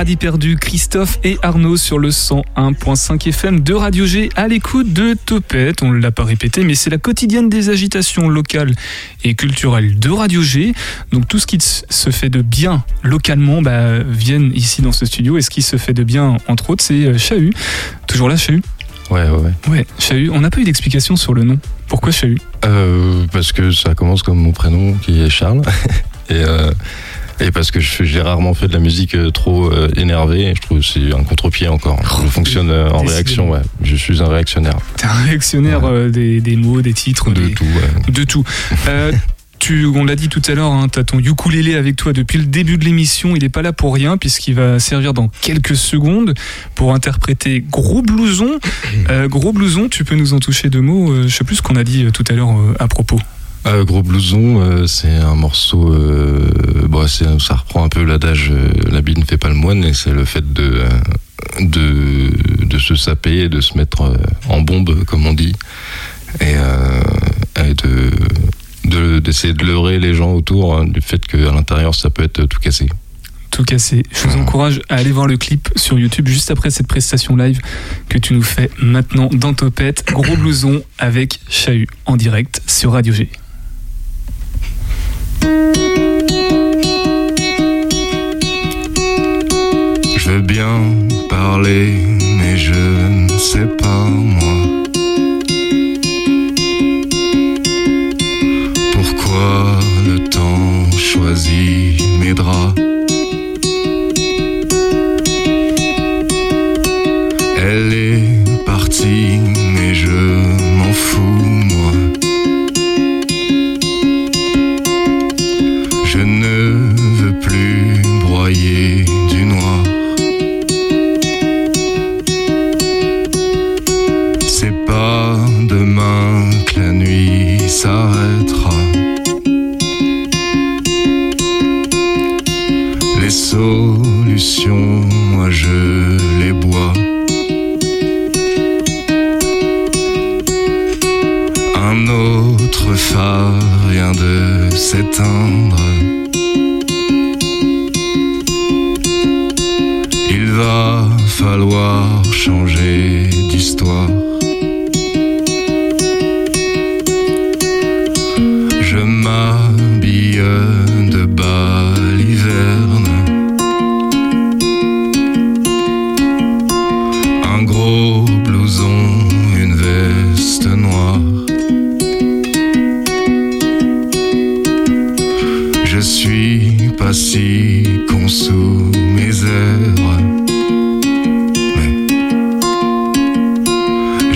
Paradis Perdus, Christophe et Arnaud sur le 101.5 FM de Radio G à l'écoute de Topette. On ne l'a pas répété, mais c'est la quotidienne des agitations locales et culturelles de Radio G. Donc tout ce qui se fait de bien localement bah, viennent ici dans ce studio. Et ce qui se fait de bien, entre autres, c'est euh, Chahut. Toujours là, Chahut Ouais, ouais, ouais. Ouais, Chahut. On n'a pas eu d'explication sur le nom. Pourquoi Chahut Euh, parce que ça commence comme mon prénom qui est Charles. et, euh, et parce que je- j'ai rarement fait de la musique euh, trop euh, énervée. Je trouve que c'est un contre-pied encore. Je fonctionne euh, en réaction, ouais. Je suis un réactionnaire. T'es un réactionnaire des, des mots, des titres, De des- tout, ouais. de tout. Euh, tu, on l'a dit tout à l'heure, hein, tu as ton ukulélé avec toi depuis le début de l'émission. Il n'est pas là pour rien puisqu'il va servir dans quelques secondes pour interpréter Gros Blouson. Euh, gros Blouson, tu peux nous en toucher deux mots Je sais plus ce qu'on a dit tout à l'heure à propos. Euh, Gros blouson, euh, c'est un morceau. Euh, bon, c'est- ça reprend un peu l'adage l'habit ne fait pas le moine, et c'est le fait de, de de se saper et de se mettre en bombe, comme on dit, et, et de de- d'essayer de leurrer les gens autour hein, du fait qu'à l'intérieur ça peut être tout cassé. Tout cassé. Je vous encourage à aller voir le clip sur YouTube juste après cette prestation live que tu nous fais maintenant dans Topette. Gros Blouson avec Chahut en direct sur Radio G. bien parler, mais je ne sais pas moi. Pourquoi le temps choisit mes draps?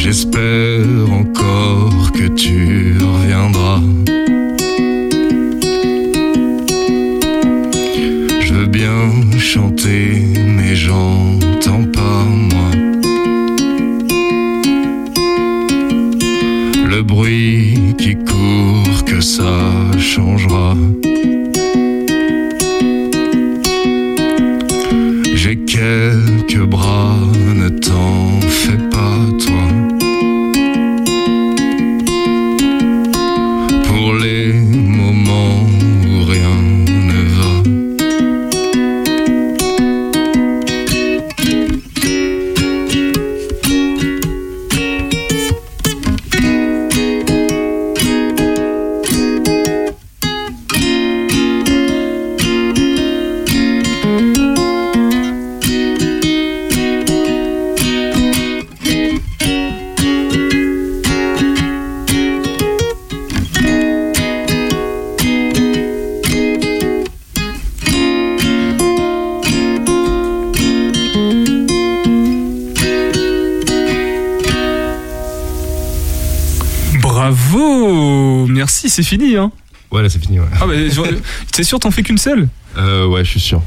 J'espère encore que tu reviendras. Je veux bien chanter, mais j'entends pas moi. Le bruit qui court, que ça changera. C'est fini. Hein Ouais, là c'est fini, ouais. ah bah, je- T'es sûr, t'en fais qu'une seule? Euh, ouais, je suis sûr.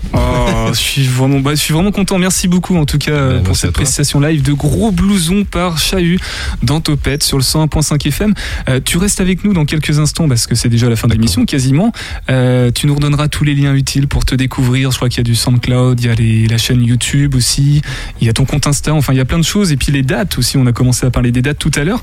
Oh, je suis vraiment, bah, je suis vraiment content. Merci beaucoup en tout cas Ouais, pour cette prestation live de gros blouson par Chahut dans Topette sur le 101.5 FM. Euh, tu restes avec nous dans quelques instants parce que c'est déjà la fin de l'émission quasiment. Euh, tu nous redonneras tous les liens utiles pour te découvrir. Je crois qu'il y a du SoundCloud, il y a les- la chaîne YouTube aussi, il y a ton compte Insta. Enfin, il y a plein de choses et puis les dates aussi. On a commencé à parler des dates tout à l'heure.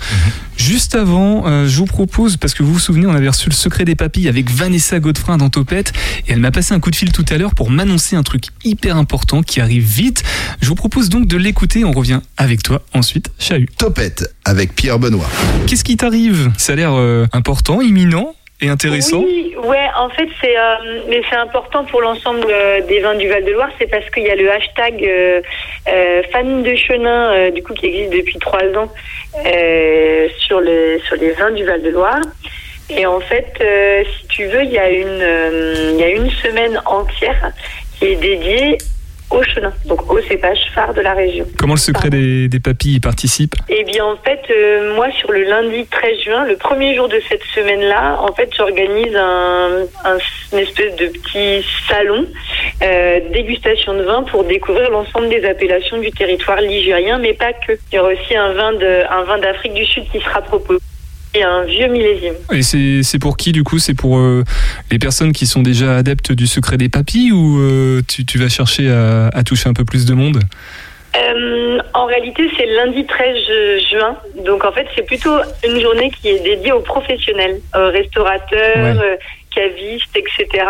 Juste avant, euh, je vous propose parce que vous vous souvenez, on avait reçu le secret des papilles avec Vanessa Godefrin dans Topette et elle m'a passé un coup de fil tout à l'heure pour m'annoncer un truc hyper important qui arrive vite. Je vous propose donc de l'écouter. On revient avec toi ensuite. Chahut. Topette avec Pierre Benoît. Qu'est-ce qui t'arrive? Ça a l'air euh, important, imminent et intéressant. Oui, ouais, en fait, c'est euh, mais c'est important pour l'ensemble euh, des vins du Val-de-Loire, c'est parce qu'il y a le hashtag euh, euh, fan de Chenin, euh, du coup, qui existe depuis trois ans euh, sur les sur les vins du Val-de-Loire. Et en fait, euh, si tu veux, il y a une euh, il y a une semaine entière qui est dédiée au chenin, donc au cépage phare de la région. Comment le secret des, des papilles y participe? Eh bien, en fait, euh, moi, sur le lundi 13 juin, le premier jour de cette semaine-là, en fait, j'organise un, un- une espèce de petit salon euh, dégustation de vin pour découvrir l'ensemble des appellations du territoire ligérien, mais pas que. Il y aura aussi un vin de, un vin d'Afrique du Sud qui sera proposé et un vieux millésime. Et c'est c'est pour qui du coup? C'est pour euh, les personnes qui sont déjà adeptes du secret des papilles ou euh, tu, tu vas chercher à, à toucher un peu plus de monde? Euh, en réalité, c'est lundi 13 juin. Donc, en fait, c'est plutôt une journée qui est dédiée aux professionnels, aux restaurateurs, Ouais. cavistes, etc.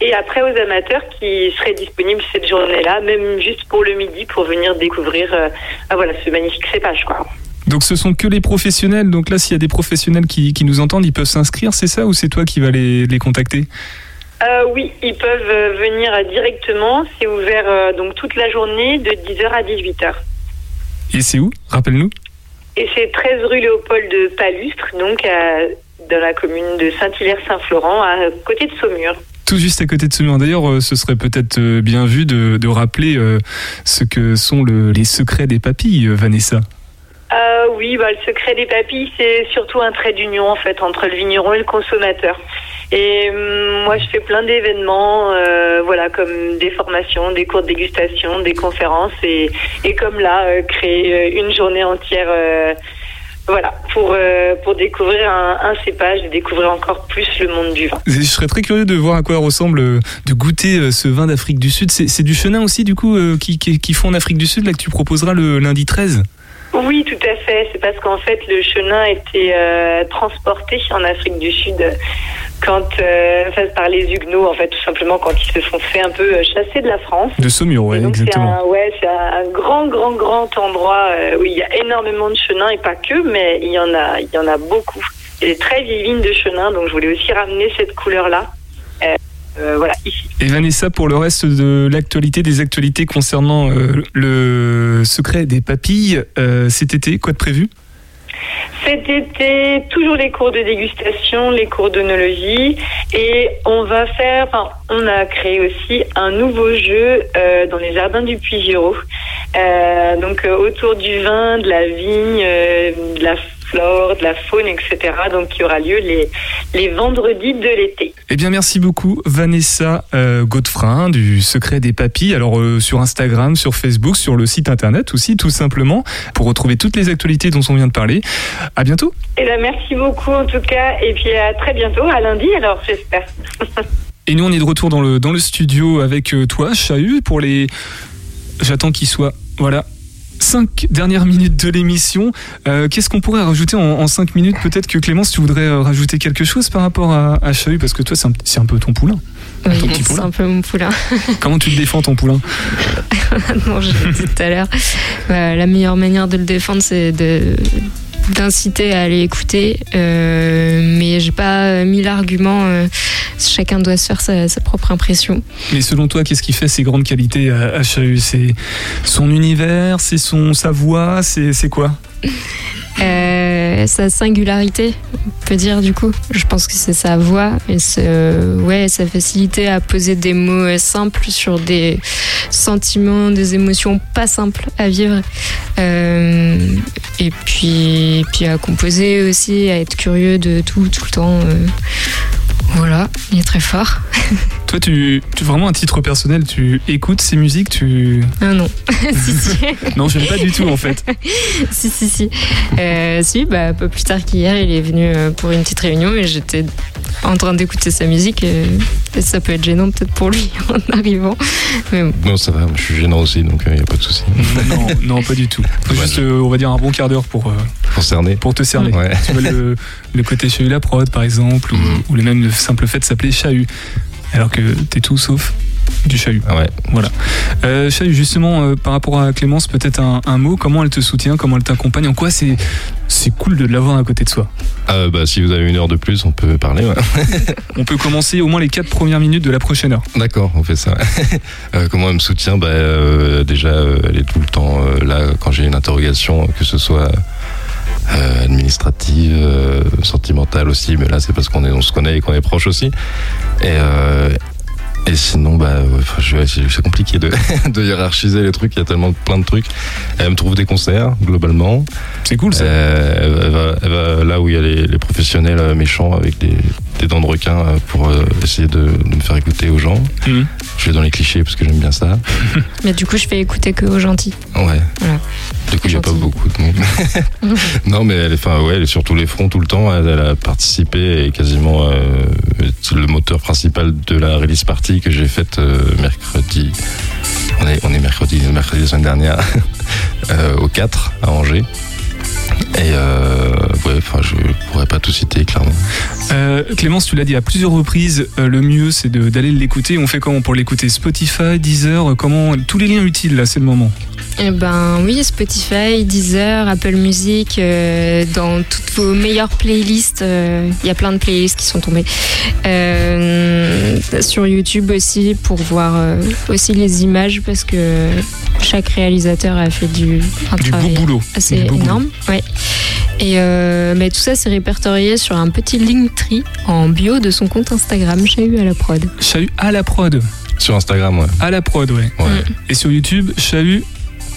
Et après, aux amateurs qui seraient disponibles cette journée-là, même juste pour le midi, pour venir découvrir ah, voilà, ce magnifique cépage. Quoi. Donc ce sont que les professionnels. Donc là, s'il y a des professionnels qui, qui nous entendent, ils peuvent s'inscrire, c'est ça Ou c'est toi qui vas les, les contacter? Euh, oui, ils peuvent euh, venir directement. C'est ouvert euh, donc toute la journée de 10h à 18h. Et c'est où? Rappelle-nous. Et c'est 13 rue Léopold de Palustre, donc à- dans la commune de Saint-Hilaire-Saint-Florent, à côté de Saumur. Tout juste à côté de ce mur. D'ailleurs, euh, ce serait peut-être bien vu de, de rappeler ce que sont le- les secrets des papilles, Vanessa. Euh, oui, bah, le secret des papilles, c'est surtout un trait d'union en fait entre le vigneron et le consommateur. Et hum, moi, je fais plein d'événements, euh, voilà, comme des formations, des cours de dégustation, des conférences, et, et comme là, euh, créer une journée entière, voilà, pour pour découvrir un, cépage, et découvrir encore plus le monde du vin. Je serais très curieux de voir à quoi ressemble, de goûter ce vin d'Afrique du Sud. C'est du chenin aussi, du coup, qui, qui, qui font en Afrique du Sud, là, que tu proposeras le lundi 13 Oui, tout à fait. C'est parce qu'en fait, le chenin était euh, transporté en Afrique du Sud quand, euh, enfin, par les Huguenots, en fait, tout simplement quand ils se sont fait un peu euh, chasser de la France. De Saumur, ouais, Donc c'est exactement. un, ouais, c'est un grand, grand, grand endroit euh, où il y a énormément de chenins et pas que, mais il y en a, il y en a beaucoup. Et des très vieilles vignes de chenin, donc je voulais aussi ramener cette couleur-là. Euh, euh, voilà, ici. Et Vanessa, pour le reste de l'actualité, des actualités concernant euh, le secret des papilles, euh, cet été, quoi de prévu? Cet été, toujours les cours de dégustation, les cours d'œnologie, et on va faire, enfin, on a créé aussi un nouveau jeu euh, dans les jardins du Puy-Giraud, Euh, donc euh, autour du vin, de la vigne, de la flore, de la faune, etc. Donc qui aura lieu les, les vendredis de l'été. Eh bien, merci beaucoup, Vanessa euh, du Secret des Papilles. Alors, euh, sur Instagram, sur Facebook, sur le site internet aussi, tout simplement, pour retrouver toutes les actualités dont on vient de parler. À bientôt. Et ben merci beaucoup en tout cas, et puis à très bientôt, à lundi alors j'espère. Et nous, on est de retour dans le, dans le studio avec euh, toi, Chahut, pour les. J'attends qu'il soit. Voilà. Cinq dernières minutes de l'émission. Euh, Qu'est-ce qu'on pourrait rajouter en, en cinq minutes Peut-être que Clémence, tu voudrais euh, rajouter quelque chose par rapport à, à Chahut, parce que toi, c'est un, peu ton poulain. Oui, c'est un peu mon poulain. Comment tu le défends, ton poulain? Non, je l'ai dit tout à l'heure. Bah, la meilleure manière de le défendre, c'est de d'inciter à aller écouter. Euh, mais j'ai pas mis l'argument. euh, chacun doit se faire sa, propre impression. Mais selon toi, qu'est-ce qui fait ses grandes qualités à, à C'est son univers, c'est son sa voix, c'est quoi? Euh, sa singularité, on peut dire du coup. Je pense que c'est sa voix et ouais, sa facilité à poser des mots euh, simples sur des sentiments, des émotions pas simples à vivre. Euh, et puis, puis à composer aussi, à être curieux de tout, tout le temps. Voilà, il est très fort. Toi, tu, tu vraiment à titre personnel, tu écoutes ces musiques, tu Ah non, si, si. non, j'aime pas du tout en fait. si, si, si. Euh, si, bah, un peu plus tard qu'hier, il est venu euh, pour une petite réunion et j'étais en train d'écouter sa musique. euh, et ça peut être gênant peut-être pour lui en arrivant. Mais bon. Non, ça va, je suis gênant aussi, donc il n'y a pas de souci. Non, non, pas du tout. Faut juste, euh, on va dire, un bon quart d'heure pour, euh, Pour cerner. pour te cerner. Ouais. Tu vois le, le côté Chahut la prod, par exemple, ou, ou le même le simple fait de s'appeler Chahut. Alors que t'es tout sauf du chahut. Ouais. Voilà. Euh, chahut, justement, euh, par rapport à Clémence, peut-être un, un mot. Comment elle te soutient? Comment elle t'accompagne? En quoi c'est c'est cool de l'avoir à côté de soi? Euh, bah, si vous avez une heure de plus, on peut parler. ouais. On peut commencer au moins les quatre premières minutes de la prochaine heure. D'accord, on fait ça. Euh, comment elle me soutient? Bah, Déjà, elle est tout le temps là quand j'ai une interrogation, que ce soit euh, administrative, euh, sentimentale aussi, mais là c'est parce qu'on est, on se connaît et qu'on est proche aussi. Et, euh, et sinon, bah, ouais, c'est compliqué de, de hiérarchiser les trucs. Il y a tellement plein de trucs. Elle me trouve des concerts globalement. C'est cool ça. Euh, elle, va, elle va là où il y a les, les professionnels euh, méchants avec des, des dents de requin euh, pour euh, essayer de, de me faire écouter aux gens. Mhm. Je vais dans les clichés parce que j'aime bien ça. Mais du coup, je fais écouter que aux gentils. Ouais. Voilà. Du coup, il n'y a pas beaucoup de monde. non, mais elle est, enfin, ouais, elle est sur tous les fronts tout le temps. Elle, elle a participé et quasiment euh, le moteur principal de la release party que j'ai faite euh, mercredi. On est, on est mercredi, mercredi la semaine dernière, euh, au 4 à Angers. Et euh, ouais, enfin, je pourrais pas tout citer clairement. Euh, Clémence, tu l'as dit à plusieurs reprises, euh, le mieux c'est d'aller l'écouter. On fait comment pour l'écouter? Spotify, Deezer, euh, comment tous les liens utiles là, c'est le moment. Eh ben oui, Spotify, Deezer, Apple Music, euh, dans toutes vos meilleures playlists, il y a plein de playlists qui sont tombées. Sur YouTube aussi pour voir aussi les images parce que chaque réalisateur a fait du, un Du beau travail boulot. assez Du beau boulot. énorme. Ouais. Et mais tout ça c'est répertorié sur un petit En bio de son compte Instagram, Chahut à la prod. Chahut à la prod. Sur Instagram, ouais. À la prod, ouais. Ouais. Et sur YouTube, Chahut.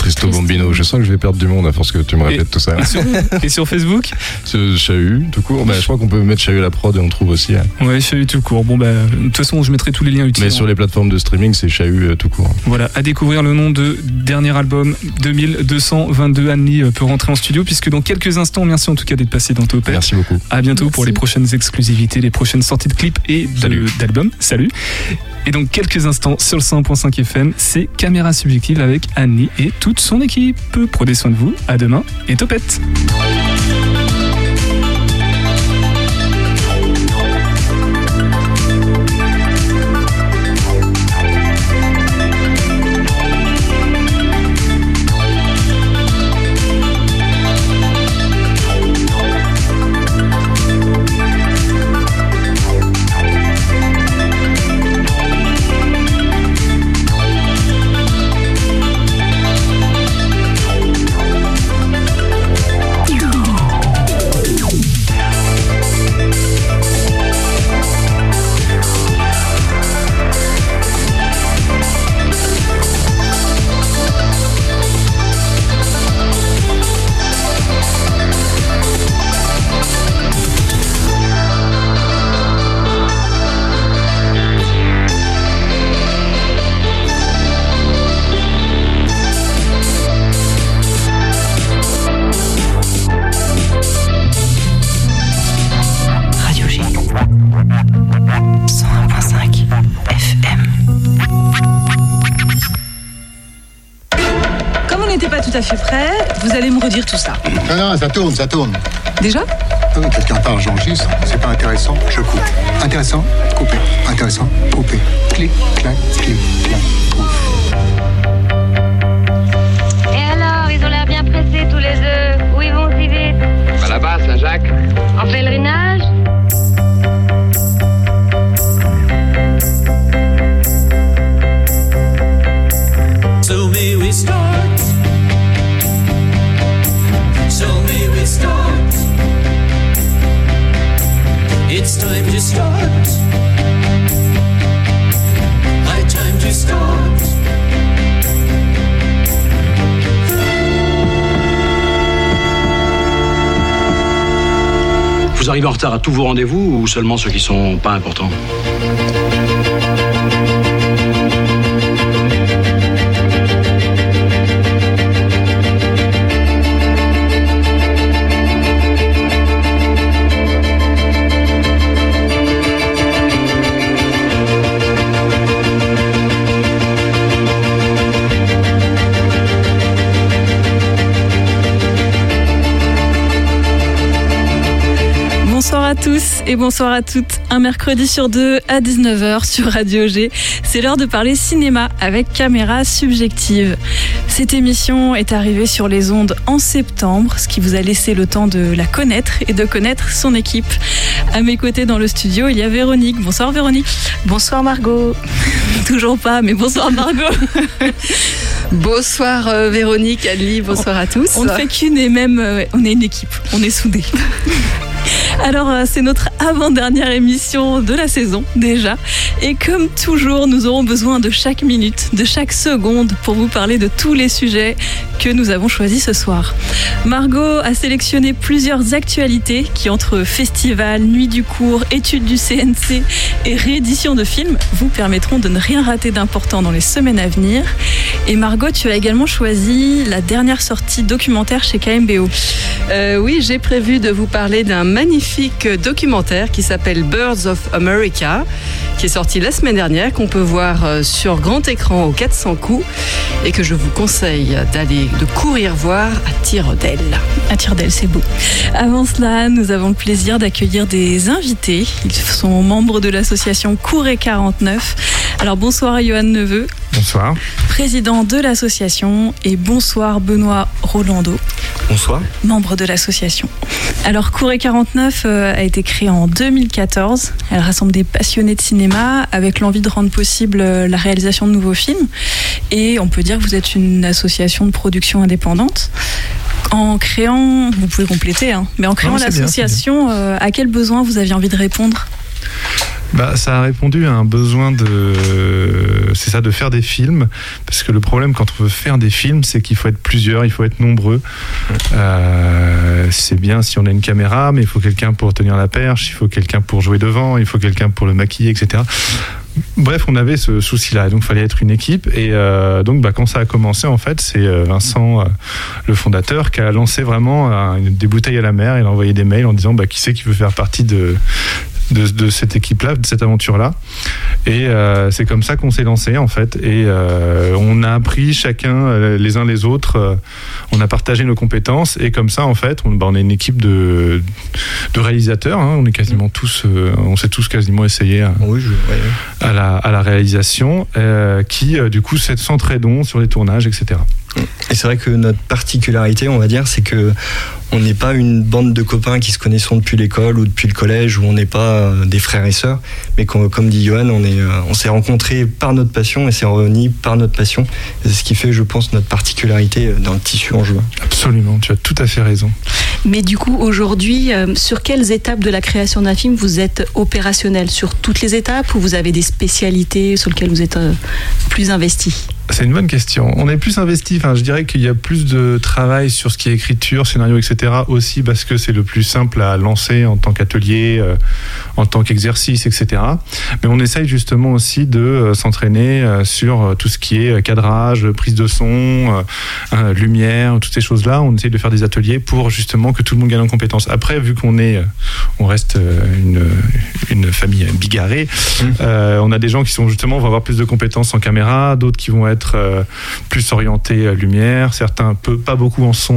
Tristo Bombino, je sens que je vais perdre du monde à force que tu me répètes tout ça. Et sur, et sur Facebook Ce Chahut, tout court. Bah, je crois qu'on peut mettre Chahut à la prod et on trouve aussi. hein. Ouais, Chahut tout court. Bon, bah, de toute façon, je mettrai tous les liens utiles. Mais sur les plateformes de streaming, c'est Chahut euh, tout court. Voilà, à découvrir le nom de dernier album 2222. Annie euh, peut rentrer en studio puisque dans quelques instants, merci en tout cas d'être passé dans Topet. Merci beaucoup. À bientôt pour les prochaines exclusivités, les prochaines sorties de clips et Salut. d'albums. Salut. Et dans quelques instants sur le 100.5 FM, c'est Caméra Subjective avec Annie et toute son équipe. Prenez soin de vous. À demain et Topette. Tout à fait prêt, vous allez me redire tout ça. Non, non, ça tourne, ça tourne. Déjà Ah oui, Quelqu'un parle, j'enregistre. C'est pas intéressant, je coupe. Intéressant, coupé. Intéressant, coupé. Clic, clac, clic, clac, pouf. Et alors, ils ont l'air bien pressés tous les deux. Où ils vont si vite? À la base, Saint-Jacques. En pèlerinage? Vous arrivez en retard à tous vos rendez-vous ou seulement ceux qui sont pas importants? Et bonsoir à toutes. Un mercredi sur deux à 19h sur Radio G. C'est l'heure de parler cinéma avec caméra subjective. Cette émission est arrivée sur les ondes en septembre, ce qui vous a laissé le temps de la connaître et de connaître son équipe. À mes côtés dans le studio, il y a Véronique. Bonsoir Véronique. Bonsoir Margot. Toujours pas, mais bonsoir Margot. bonsoir euh, Véronique, Ali, bonsoir à tous. On ne fait qu'une et même, euh, on est une équipe, on est soudés. Alors, euh, c'est notre avant-dernière émission de la saison déjà. Et comme toujours, nous aurons besoin de chaque minute, de chaque seconde pour vous parler de tous les sujets que nous avons choisis ce soir. Margot a sélectionné plusieurs actualités qui, entre festivals, nuit du cours, études du CNC et réédition de films, vous permettront de ne rien rater d'important dans les semaines à venir. Et Margot, tu as également choisi la dernière sortie documentaire chez KMBO. Euh, oui, j'ai prévu de vous parler d'un magnifique documentaire qui s'appelle Birds of America, qui est sorti la semaine dernière, qu'on peut voir euh, sur grand écran au 400 coups et que je vous conseille d'aller, de courir voir à tire d'aile. À tire d'aile, c'est beau. Avant cela, nous avons le plaisir d'accueillir des invités. Ils sont membres de l'association Couré 49. Alors bonsoir Johan Neveu. Bonsoir. Président de l'association et bonsoir Benoît Rolando. Bonsoir. Membre de l'association. Alors Couré 49 euh, a été créée en 2014. Elle rassemble des passionnés de cinéma avec l'envie de rendre possible euh, la réalisation de nouveaux films. Et on peut dire que vous êtes une association de production indépendante. En créant, vous pouvez compléter, hein, mais en créant l'association, euh, à quel besoin vous aviez envie de répondre? Bah, ça a répondu à un besoin de, c'est ça, de faire des films, parce que le problème quand on veut faire des films, c'est qu'il faut être plusieurs, il faut être nombreux. Euh, c'est bien si on a une caméra, mais il faut quelqu'un pour tenir la perche, il faut quelqu'un pour jouer devant, il faut quelqu'un pour le maquiller, etc. Bref, on avait ce souci-là, donc il fallait être une équipe. Et euh, donc, bah, quand ça a commencé, en fait, c'est euh, Vincent, le fondateur, qui a lancé vraiment des bouteilles à la mer. Il a envoyé des mails en disant bah, qui c'est qui veut faire partie de, de, de cette équipe-là, de cette aventure-là. Et euh, c'est comme ça qu'on s'est lancé en fait. Et euh, on a appris chacun euh, les uns les autres. euh, on a partagé nos compétences et comme ça en fait, on, bah, on est une équipe de, de réalisateurs. hein. on est quasiment tous, euh, on s'est tous quasiment essayé à, à, la, à la réalisation, qui du coup s'entraidons sur les tournages, etc. Et c'est vrai que notre particularité, on va dire, c'est que on n'est pas une bande de copains qui se connaissent depuis l'école ou depuis le collège, où on n'est pas euh, des frères et sœurs, mais comme dit Johan, on est, euh, on s'est rencontrés par notre passion et s'est réunis par notre passion. Et C'est ce qui fait, je pense, notre particularité euh, dans le tissu en juin. Absolument, tu as tout à fait raison. Mais du coup, aujourd'hui, euh, sur quelles étapes de la création d'un film vous êtes opérationnel? Sur toutes les étapes ou vous avez des spécialités sur lesquelles vous êtes euh, plus investi C'est une bonne question. On est plus investi. Enfin, je dirais qu'il y a plus de travail sur ce qui est écriture, scénario, etc. Aussi parce que c'est le plus simple à lancer en tant qu'atelier, euh, en tant qu'exercice, etc. Mais on essaye justement aussi de euh, s'entraîner euh, sur tout ce qui est cadrage, prise de son, lumière, toutes ces choses-là. On essaye de faire des ateliers pour justement que tout le monde gagne en compétences. Après, vu qu'on est, on reste une, une famille bigarrée, euh, on a des gens qui sont justement vont avoir plus de compétences en caméra, d'autres qui vont être euh, plus orientés euh, lumière, certains peu, pas beaucoup en son